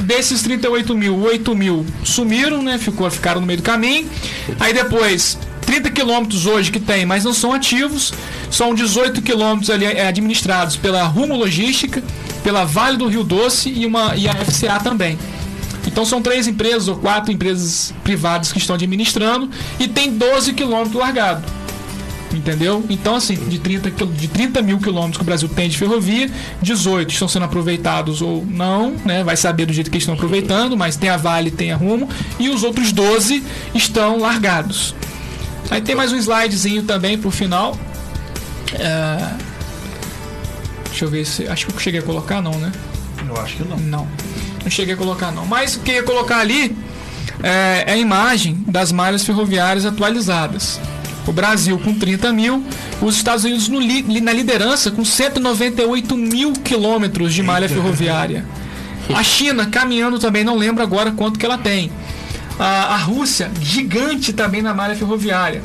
Desses 38 mil, 8 mil sumiram, né? Ficou, ficaram no meio do caminho. Aí depois, 30 quilômetros hoje que tem, mas não são ativos. São 18 quilômetros ali é, administrados pela Rumo Logística, pela Vale do Rio Doce e, uma, e a FCA também. Então são três empresas ou quatro empresas privadas que estão administrando e tem 12 quilômetros largado. Entendeu? Então, assim, de 30, quil- de 30 mil quilômetros que o Brasil tem de ferrovia, 18 estão sendo aproveitados ou não, né? Vai saber do jeito que estão aproveitando, mas tem a Vale, tem a Rumo, e os outros 12 estão largados. Aí tem mais um slidezinho também pro final. É, Deixa eu ver se. Acho que eu cheguei a colocar, não, né? Eu acho que não. Não, não cheguei a colocar não. Mas o que eu ia colocar ali é, é a imagem das malhas ferroviárias atualizadas. O Brasil com 30 mil, os Estados Unidos no na liderança com 198 mil quilômetros de malha ferroviária. A China caminhando também, não lembro agora quanto que ela tem. A, a Rússia, gigante também na malha ferroviária.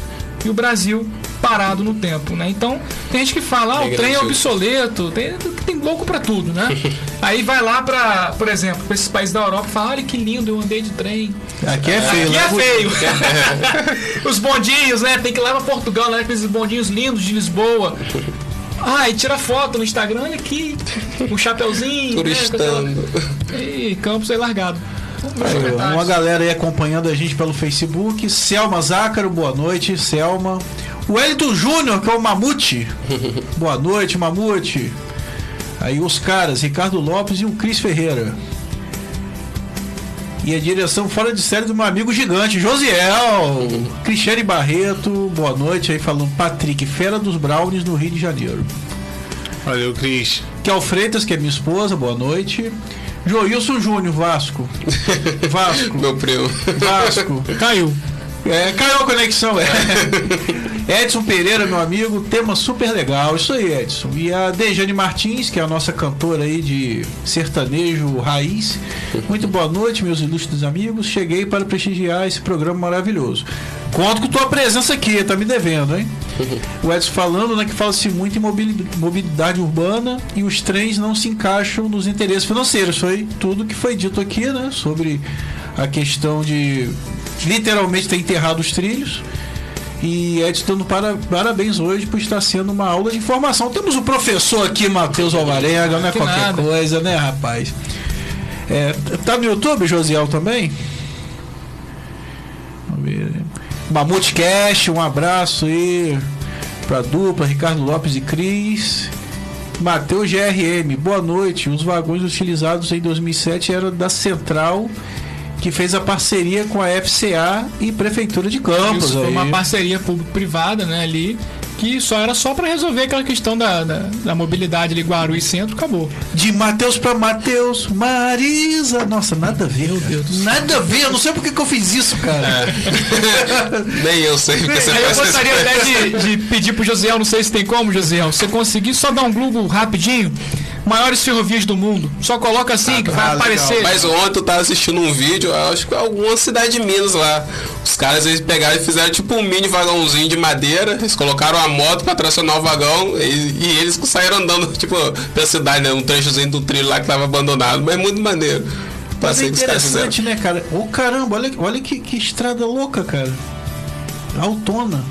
E o Brasil parado no tempo, né? Então, tem gente que fala, ah, o trem é obsoleto, tem, tem louco pra tudo, né? Aí vai lá pra, por exemplo, pra esses países da Europa e fala, olha que lindo, eu andei de trem. Aqui é feio, Aqui né? é feio. Os bondinhos, né? Tem que ir lá pra Portugal, né? Com esses bondinhos lindos de Lisboa. Ah, e tira foto no Instagram, olha aqui, um chapeuzinho. Turistando. Né, com aquela- Ih, campus Uma galera aí acompanhando a gente pelo Facebook. Selma Zácaro, boa noite, Selma. O Wellington Júnior, que é o Mamute. boa noite, Mamute. Aí os caras, Ricardo Lopes e o Cris Ferreira. E a direção fora de série do meu amigo gigante, Josiel. Cristiane Barreto, boa noite aí falando Patrick, fera dos Brownies no Rio de Janeiro. Valeu, Cris. Kel Freitas, que é minha esposa, boa noite. Joilson Júnior, Vasco. Vasco. Meu primo. Vasco. Caiu. É, caiu a conexão, é. Edson Pereira, meu amigo, tema super legal. Isso aí, Edson. E a Dejane Martins, que é a nossa cantora aí de sertanejo raiz. Muito boa noite, meus ilustres amigos. Cheguei para prestigiar esse programa maravilhoso. Conto com tua presença aqui, tá me devendo, hein? O Edson falando, né, que fala-se muito em mobili- mobilidade urbana e os trens não se encaixam nos interesses financeiros. Foi tudo que foi dito aqui, né, sobre a questão de literalmente ter enterrado os trilhos. E Edson dando para, parabéns hoje por estar sendo uma aula de informação. Temos o professor aqui, Matheus Alvarenga, não é Que qualquer nada. coisa, né, rapaz? É, tá no YouTube, Josiel, também? Vamos ver. Mamute Cash, um abraço aí pra dupla, Ricardo Lopes e Cris. Matheus GRM, boa noite. Os vagões utilizados em 2007 eram da Central, que fez a parceria com a FCA e Prefeitura de Campos. Isso foi aí. uma parceria público-privada, né, ali, que só era só para resolver aquela questão da, da, da mobilidade ali, Guarulhos Centro, acabou. De Matheus pra Matheus, Marisa. Nossa, nada a ver. Meu Deus. Nada a ver, eu não sei por que eu fiz isso, cara. Nem eu sei porque você Aí eu faz esse- gostaria até de, de pedir pro Josiel, não sei se tem como, Josiel, você conseguir só dar um Google rapidinho, maiores ferrovias do mundo, só coloca assim que vai ah, legal. aparecer. Mas ontem eu tava assistindo um vídeo, acho que alguma cidade de Minas lá. Os caras eles pegaram e fizeram tipo um mini vagãozinho de madeira, eles colocaram a moto pra tracionar o vagão e, e eles saíram andando, tipo, pela cidade, né? Um trechozinho do trilho lá que tava abandonado, mas muito maneiro. Mas é interessante, né, cara? Ô caramba, olha, olha que, que estrada louca, cara. Autona.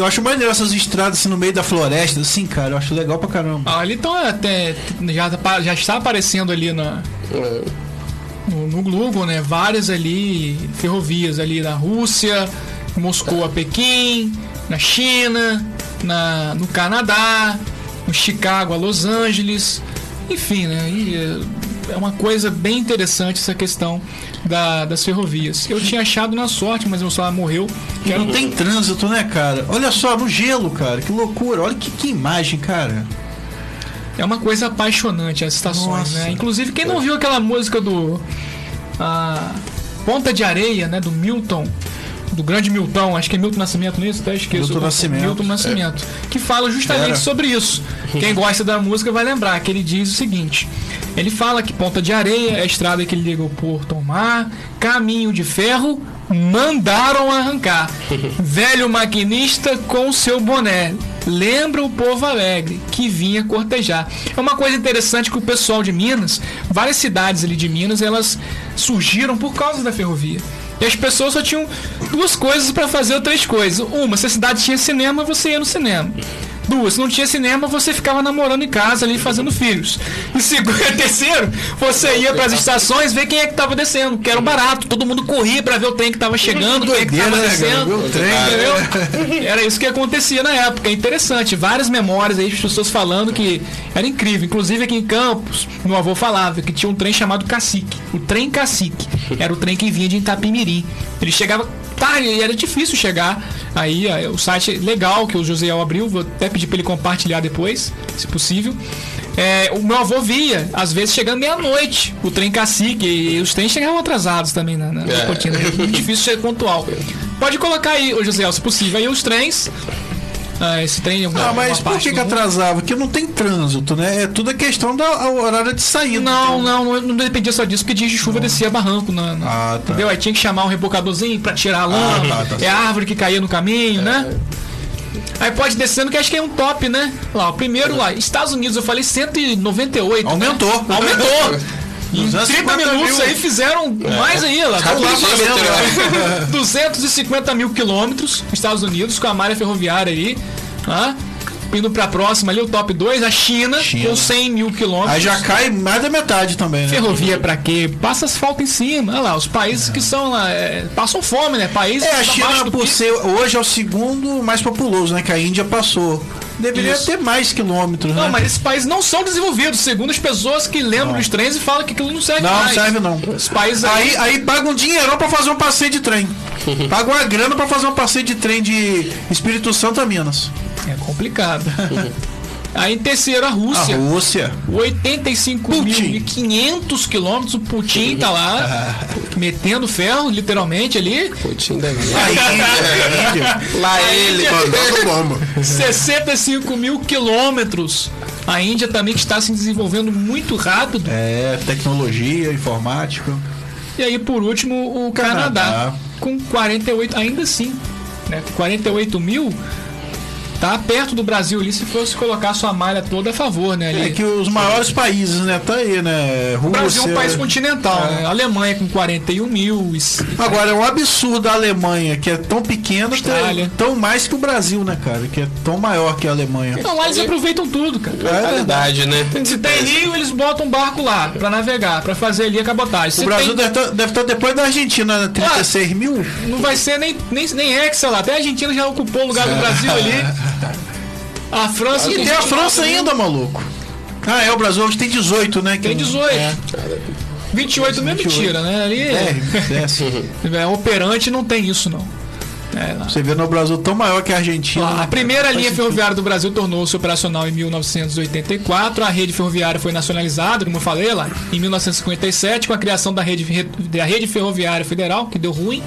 Eu acho maneiro essas estradas assim, no meio da floresta, assim, cara. Eu acho legal pra caramba. Ah, ali então até já, tá- já está aparecendo ali na, no, no Google, né? Várias ali ferrovias ali na Rússia, Moscou a Pequim, na China, na, no Canadá, no Chicago a Los Angeles, enfim, né? E, é, uma coisa bem interessante essa questão da- das ferrovias. Eu tinha achado na sorte, mas meu celular morreu. Que era Não tem trânsito, né, cara? Olha só, no gelo, cara. Que loucura. Olha que, que imagem, cara. É uma coisa apaixonante as estações, Nossa. né? Inclusive, quem não viu aquela música do a Ponta de Areia, né? Do Milton, do grande Milton, acho que é Milton Nascimento, não é isso? Até esqueço. Milton Nascimento. Milton Nascimento. Que fala justamente Era. sobre isso. Quem gosta da música vai lembrar que ele diz o seguinte: ele fala que Ponta de Areia é a estrada que liga o Porto ao mar, caminho de ferro. Mandaram arrancar. Velho maquinista com seu boné. Lembra o povo alegre que vinha cortejar. É uma coisa interessante que o pessoal de Minas, várias cidades ali de Minas, elas surgiram por causa da ferrovia. E as pessoas só tinham duas coisas para fazer ou três coisas. Uma, se a cidade tinha cinema, você ia no cinema. Duas, se não tinha cinema, você ficava namorando em casa ali fazendo filhos. E segundo, terceiro, você ia para as estações ver quem é que tava descendo, que era barato. Todo mundo corria para ver o trem que tava chegando, quem é que tava né, descendo. Ver o trem, Entendeu? Era isso que acontecia na época. É interessante. Várias memórias aí, as pessoas falando que era incrível. Inclusive aqui em Campos, meu avô falava que tinha um trem chamado Cacique. O trem Cacique. Era o trem que vinha de Itapimirim. Ele chegava tarde, e era difícil chegar. Aí o site legal que o Josiel abriu, vou até pedir para ele compartilhar depois, se possível. É, o meu avô via, às vezes chegando meia-noite, o trem cacique, e os trens chegavam atrasados também na, na É. rotina. É muito difícil ser pontual. Pode colocar aí, ô José, se possível, aí os trens. Ah, esse trem. alguma- Ah, mas alguma por que, que atrasava? Porque não tem trânsito, né? É tudo a questão da horário de saída. Não, não, não, não dependia só disso, porque dias de chuva descia barranco. Na, na- Ah, tá. Entendeu? Aí tinha que chamar um rebocadorzinho pra tirar a lama. tá, tá é a árvore que caía no caminho, né? Aí pode descendo, que acho que é um top, né? Lá, o primeiro lá, Estados Unidos, eu falei 198. né? Aumentou. Em 30 250 minutos mil. aí fizeram mais aí, lá. Tá lá fazendo, né? 250 mil quilômetros, Estados Unidos, com a malha ferroviária aí. Tá? Indo pra próxima ali, o top 2, a China, China. com 100 mil quilômetros. Aí já cai mais da metade também, né? Ferrovia pra quê? Passa asfalto em cima. Olha lá, os países que são lá, é, passam fome, né? Países É, a China, por ser hoje é o segundo mais populoso, né? Que a Índia passou. Deveria Isso. ter mais quilômetros, né? Não, mas esses países não são desenvolvidos, segundo as pessoas que lembram dos trens e falam que aquilo não serve Não, mais. serve não. Os países Aí, aí paga um dinheirão pra fazer um passeio de trem. Paga uma grana pra fazer um passeio de trem de Espírito Santo a Minas. É complicado. Aí em terceiro, a A Rússia. Rússia. 85.500 quilômetros, o Putin tá lá, metendo ferro, literalmente ali. Putin deve. Lá ele. Mandando bomba. 65 mil quilômetros. A Índia também que está se desenvolvendo muito rápido. É, tecnologia, informática. E aí, por último, o Canadá, Canadá. com 48, ainda assim, né? 48 mil, tá perto do Brasil ali se fosse colocar sua malha toda a favor, né? Ali. É que os maiores países, né? Tá aí, né? o Rússia. Brasil é um país continental, É. né? A Alemanha com 41 mil, Agora, é um absurdo a Alemanha, que é tão pequena, Austrália. ter- tão mais que o Brasil, né, cara? Que é tão maior que a Alemanha. Não, lá eles aproveitam tudo, cara. É Qualidade, né? Se tem rio, eles botam um barco lá pra navegar, pra fazer ali a cabotagem. Se O Brasil tem- deve, estar, deve estar depois da Argentina, né? 36 mil. não vai ser nem, nem, nem hexa lá. Até a Argentina já ocupou o lugar do Brasil ali. A França E tem a 29 França mil. ainda, maluco. Ah, é, o Brasil hoje tem 18, né? que- Tem 18. É, 28 mil é 28. mentira, né? Ali é, é, é, é, operante não tem isso, não. É. Você vê no Brasil tão maior que a Argentina. Né, a primeira cara? linha ferroviária do Brasil tornou-se operacional em 1984. A rede ferroviária foi nacionalizada, como eu falei lá, em 1957, com a criação da rede, da rede ferroviária federal, que deu ruim.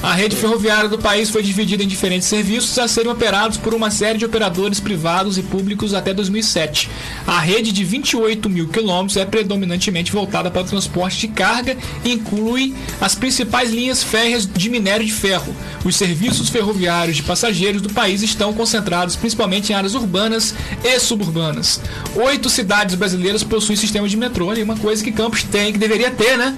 A rede ferroviária do país foi dividida em diferentes serviços a serem operados por uma série de operadores privados e públicos até 2007. A rede de 28 mil quilômetros é predominantemente voltada para o transporte de carga e inclui as principais linhas férreas de minério de ferro. Os serviços ferroviários de passageiros do país estão concentrados principalmente em áreas urbanas e suburbanas. Oito cidades brasileiras possuem sistema de metrô, e uma coisa que Campos tem, que deveria ter, né?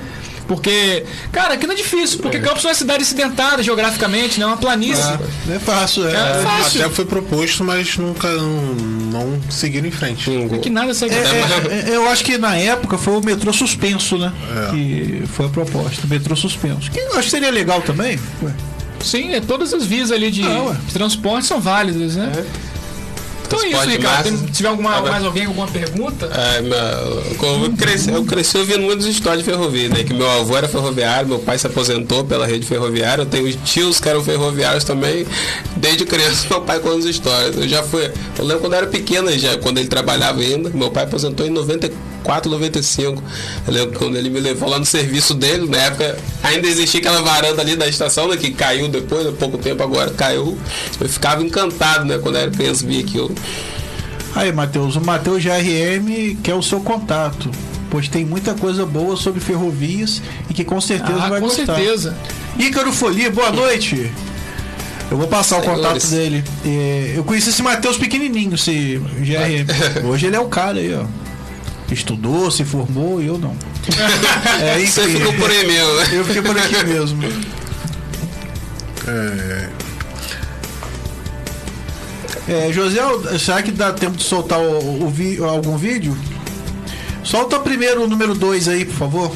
Porque, cara, aqui não é difícil, porque Campos é uma cidade acidentada geograficamente, né? Uma planície. Não é fácil, é. É fácil. Até foi proposto, mas nunca não, não seguiram em frente. É que nada segue. É, é, é, eu acho que na época foi o metrô suspenso, né? É. Que foi a proposta, o metrô suspenso. Que eu acho que seria legal também. Ué. Sim, é, todas as vias ali de, Ah, transporte são válidas, né? Então é isso, Ricardo. massa. Se tiver alguma, mais alguém alguma pergunta? É, meu- eu, cresci, eu cresci ouvindo muitas histórias de ferrovia, né? Que meu avô era ferroviário, meu pai se aposentou pela rede ferroviária, eu tenho tios que eram ferroviários também. Desde criança, meu pai conta as histórias. Eu já fui. Eu lembro quando eu era pequena, já, quando ele trabalhava ainda, meu pai aposentou em 94, 95. Eu lembro quando ele me levou lá no serviço dele, na época ainda existia aquela varanda ali da estação, né? Que caiu depois, há pouco tempo agora caiu. Eu ficava encantado, né? Quando eu era criança, via aquilo. Aí, Matheus, o Matheus GRM quer o seu contato. Pois tem muita coisa boa sobre ferrovias e que com certeza Ah, vai com gostar. certeza. Ícaro Folia, boa noite. Eu vou passar o Senhores. contato dele. É, eu conheci esse Matheus pequenininho, esse GRM. Hoje ele é o cara aí, ó. Estudou, se formou e eu não. É, Você ficou por aí mesmo, né? Eu fiquei por aqui mesmo. É, José, será que dá tempo de soltar o, o vi- algum vídeo? Solta primeiro o número 2 aí, por favor.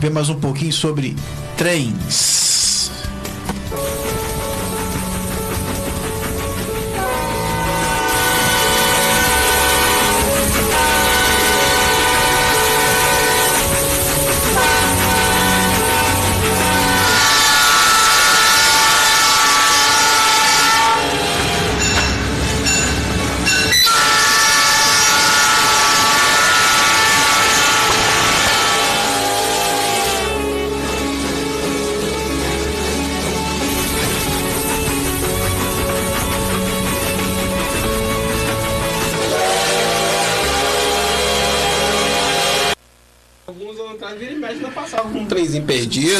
Ver mais um pouquinho sobre trens.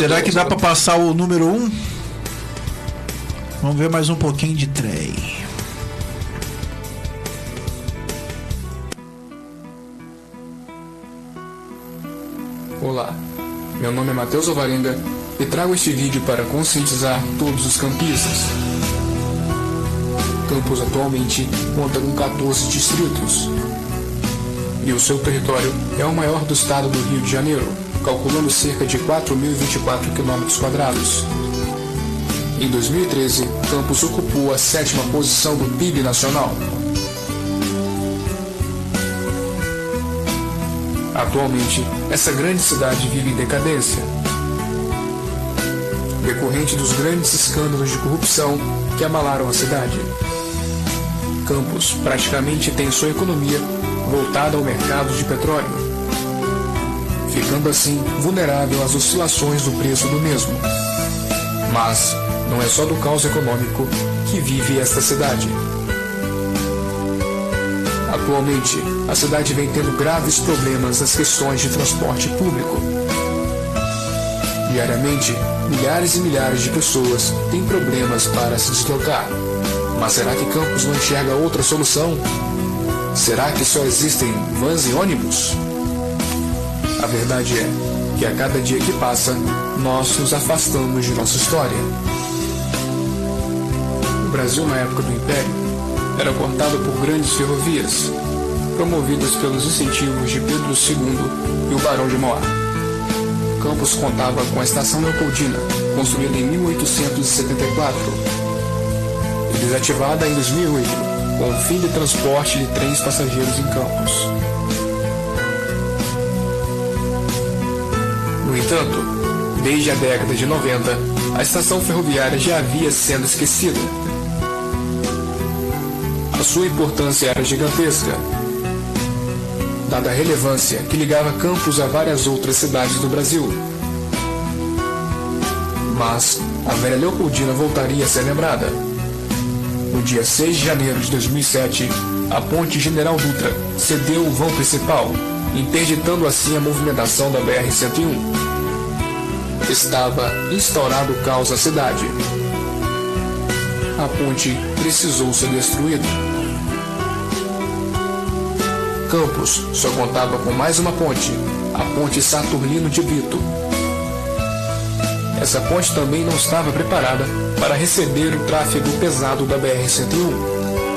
Será que dá pra passar o número 1? Um? Vamos ver mais um pouquinho de trem. Olá, meu nome é Matheus Alvarenga e trago este vídeo para conscientizar todos os campistas. Campos atualmente conta com 14 distritos e o seu território é o maior do estado do Rio de Janeiro, calculando cerca de 4.024 km. Em 2013, Campos ocupou a sétima posição do PIB nacional. Atualmente, essa grande cidade vive em decadência, decorrente dos grandes escândalos de corrupção que abalaram a cidade. Campos praticamente tem sua economia voltada ao mercado de petróleo, ficando assim vulnerável às oscilações do preço do mesmo. Mas não é só do caos econômico que vive esta cidade. Atualmente, a cidade vem tendo graves problemas nas questões de transporte público. Diariamente, milhares e milhares de pessoas têm problemas para se deslocar. Mas será que Campos não enxerga outra solução? Será que só existem vans e ônibus? A verdade é que a cada dia que passa, nós nos afastamos de nossa história. O Brasil, na época do Império, era cortado por grandes ferrovias, promovidas pelos incentivos de Pedro II e o Barão de Mauá. Campos contava com a estação Leopoldina, construída em 1874 e desativada em 2008, com o fim de transporte de trens passageiros em Campos. No entanto, desde a década de 90, a estação ferroviária já havia sendo esquecida. A sua importância era gigantesca, dada a relevância que ligava Campos a várias outras cidades do Brasil. Mas a velha Leopoldina voltaria a ser lembrada. No dia 6 de janeiro de 2007, a ponte General Dutra cedeu o vão principal, interditando assim a movimentação da BR-101. Estava instaurado o caos na cidade. A ponte precisou ser destruída. Campos só contava com mais uma ponte, a ponte Saturnino de Brito. Essa ponte também não estava preparada para receber o tráfego pesado da BR-101.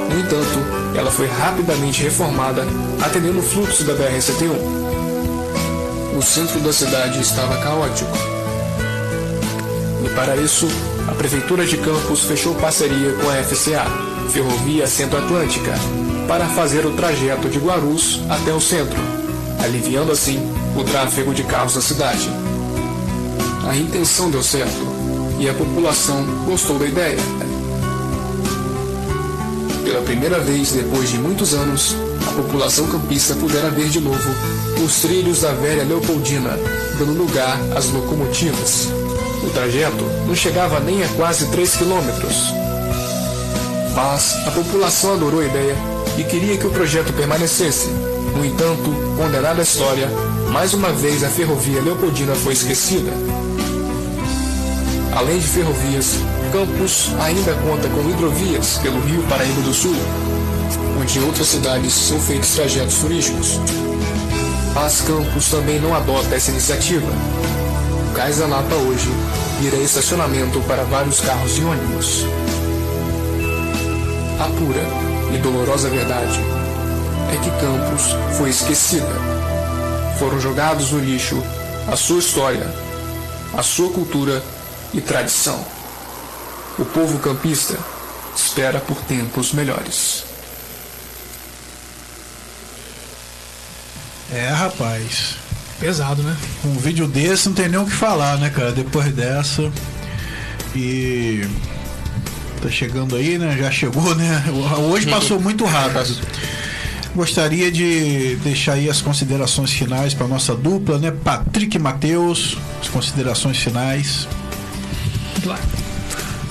No entanto, ela foi rapidamente reformada, atendendo o fluxo da BR-101. O centro da cidade estava caótico. Para isso, a Prefeitura de Campos fechou parceria com a FCA, Ferrovia Centro-Atlântica, para fazer o trajeto de Guarus até o centro, aliviando assim o tráfego de carros na cidade. A intenção deu certo e a população gostou da ideia. Pela primeira vez depois de muitos anos, a população campista pudera ver de novo os trilhos da velha Leopoldina, dando lugar às locomotivas. O trajeto não chegava nem a quase 3 quilômetros. Mas a população adorou a ideia e queria que o projeto permanecesse. No entanto, condenada a história, mais uma vez a ferrovia Leopoldina foi esquecida. Além de ferrovias, Campos ainda conta com hidrovias pelo Rio Paraíba do Sul, onde outras cidades são feitos trajetos turísticos. Mas Campos também não adota essa iniciativa. O Cais da Lapa hoje vira estacionamento para vários carros e ônibus. A pura e dolorosa verdade é que Campos foi esquecida. Foram jogados no lixo a sua história, a sua cultura e tradição. O povo campista espera por tempos melhores. É, rapaz. Pesado, né? Um vídeo desse não tem nem o que falar, né, cara? Depois dessa. E. Tá chegando aí, né? Já chegou, né? Hoje passou muito rápido. Gostaria de deixar aí as considerações finais para nossa dupla, né? Patrick e Matheus, as considerações finais. Claro.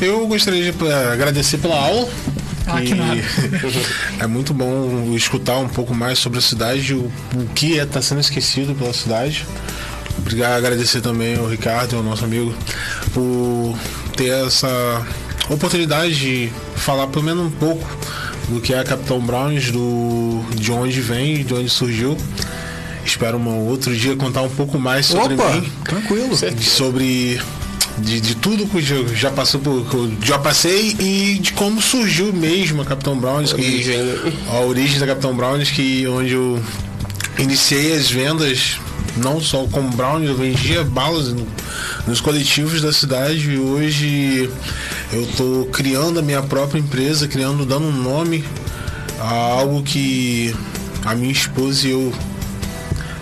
Eu gostaria de eh, agradecer pela aula. Ah, que é muito bom escutar um pouco mais sobre a cidade, o, o que está sendo esquecido pela cidade. Obrigado, agradecer também ao Ricardo, ao nosso amigo, por ter essa oportunidade de falar pelo menos um pouco do que é a Capitão Browns, do, de onde vem, de onde surgiu. Espero um outro dia contar um pouco mais sobre Opa, mim, tranquilo. sobre de, de tudo que eu já passou por, já passei e de como surgiu mesmo a Capitão Browns, que, Origem, né? a origem da Capitão Browns, que onde eu iniciei as vendas não só como Browns, eu vendia balas no- nos coletivos da cidade e hoje eu tô criando a minha própria empresa, criando, dando um nome a algo que a minha esposa e eu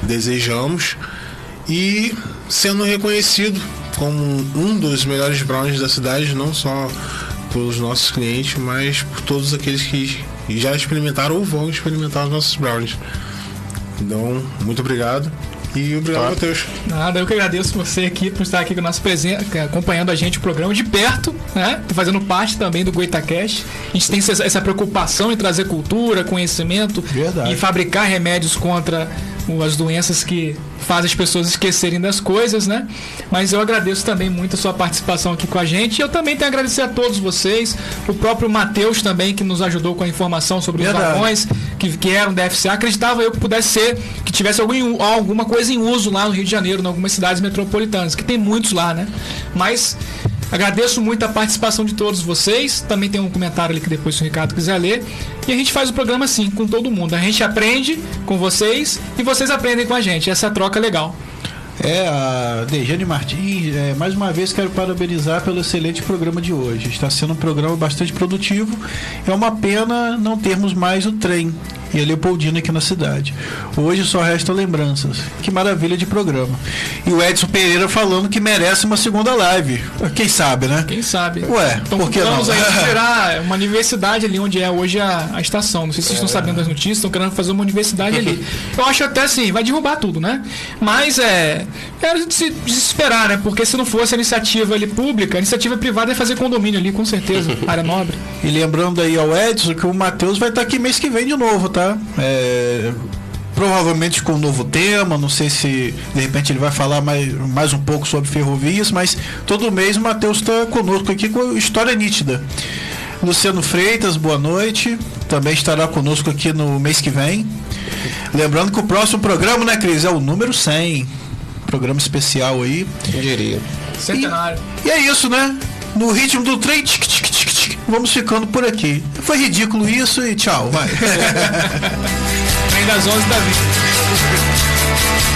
desejamos e sendo reconhecido como um dos melhores brownies da cidade, não só pelos nossos clientes, mas por todos aqueles que já experimentaram ou vão experimentar os nossos brownies. Então, muito obrigado e obrigado, Matheus. Nada, eu que agradeço você aqui por estar aqui com a nossa presença, acompanhando a gente o programa de perto, né? Fazendo parte também do Goitacast. A gente tem essa preocupação em trazer cultura, conhecimento Verdade. e fabricar remédios contra as doenças que fazem as pessoas esquecerem das coisas, né? Mas eu agradeço também muito a sua participação aqui com a gente. E eu também tenho a agradecer a todos vocês, o próprio Matheus também, que nos ajudou com a informação sobre os Verdade. vagões que, que eram da FCA. Acreditava eu que pudesse ser, que tivesse algum, alguma coisa em uso lá no Rio de Janeiro, em algumas cidades metropolitanas, que tem muitos lá, né? Mas agradeço muito a participação de todos vocês. Também tem um comentário ali que depois se o Ricardo quiser ler. E a gente faz o programa assim, com todo mundo. A gente aprende com vocês e vocês aprendem com a gente. Essa troca é legal. É, a Dejane Martins, é, mais uma vez quero parabenizar pelo excelente programa de hoje. Está sendo um programa bastante produtivo. É uma pena não termos mais o trem. E a Leopoldina aqui na cidade. Hoje só restam lembranças. Que maravilha de programa. E o Edson Pereira falando que merece uma segunda live. Quem sabe, né? Quem sabe? Ué, então, por que não? vamos aí esperar uma universidade ali onde é hoje a, a estação. Não sei se vocês estão sabendo das notícias, estão querendo fazer uma universidade ali. Eu acho até assim, vai derrubar tudo, né? Mas é. É de se desesperar, né? Porque se não fosse a iniciativa ali pública, a iniciativa privada ia fazer condomínio ali, com certeza. área nobre. E lembrando aí ao Edson que o Matheus vai estar aqui mês que vem de novo, tá? É, provavelmente com um novo tema, não sei se de repente ele vai falar mais, mais um pouco sobre ferrovias, mas todo mês o Matheus está conosco aqui com história nítida. Luciano Freitas, boa noite. Também estará conosco aqui no mês que vem. Lembrando que o próximo programa, né, Cris? É o número 100. Programa especial aí. Eu diria. Centenário. E, e é isso, né? No ritmo do trem, tic, tic, vamos ficando por aqui. Foi ridículo isso e tchau, vai. Trem das 11 da vida.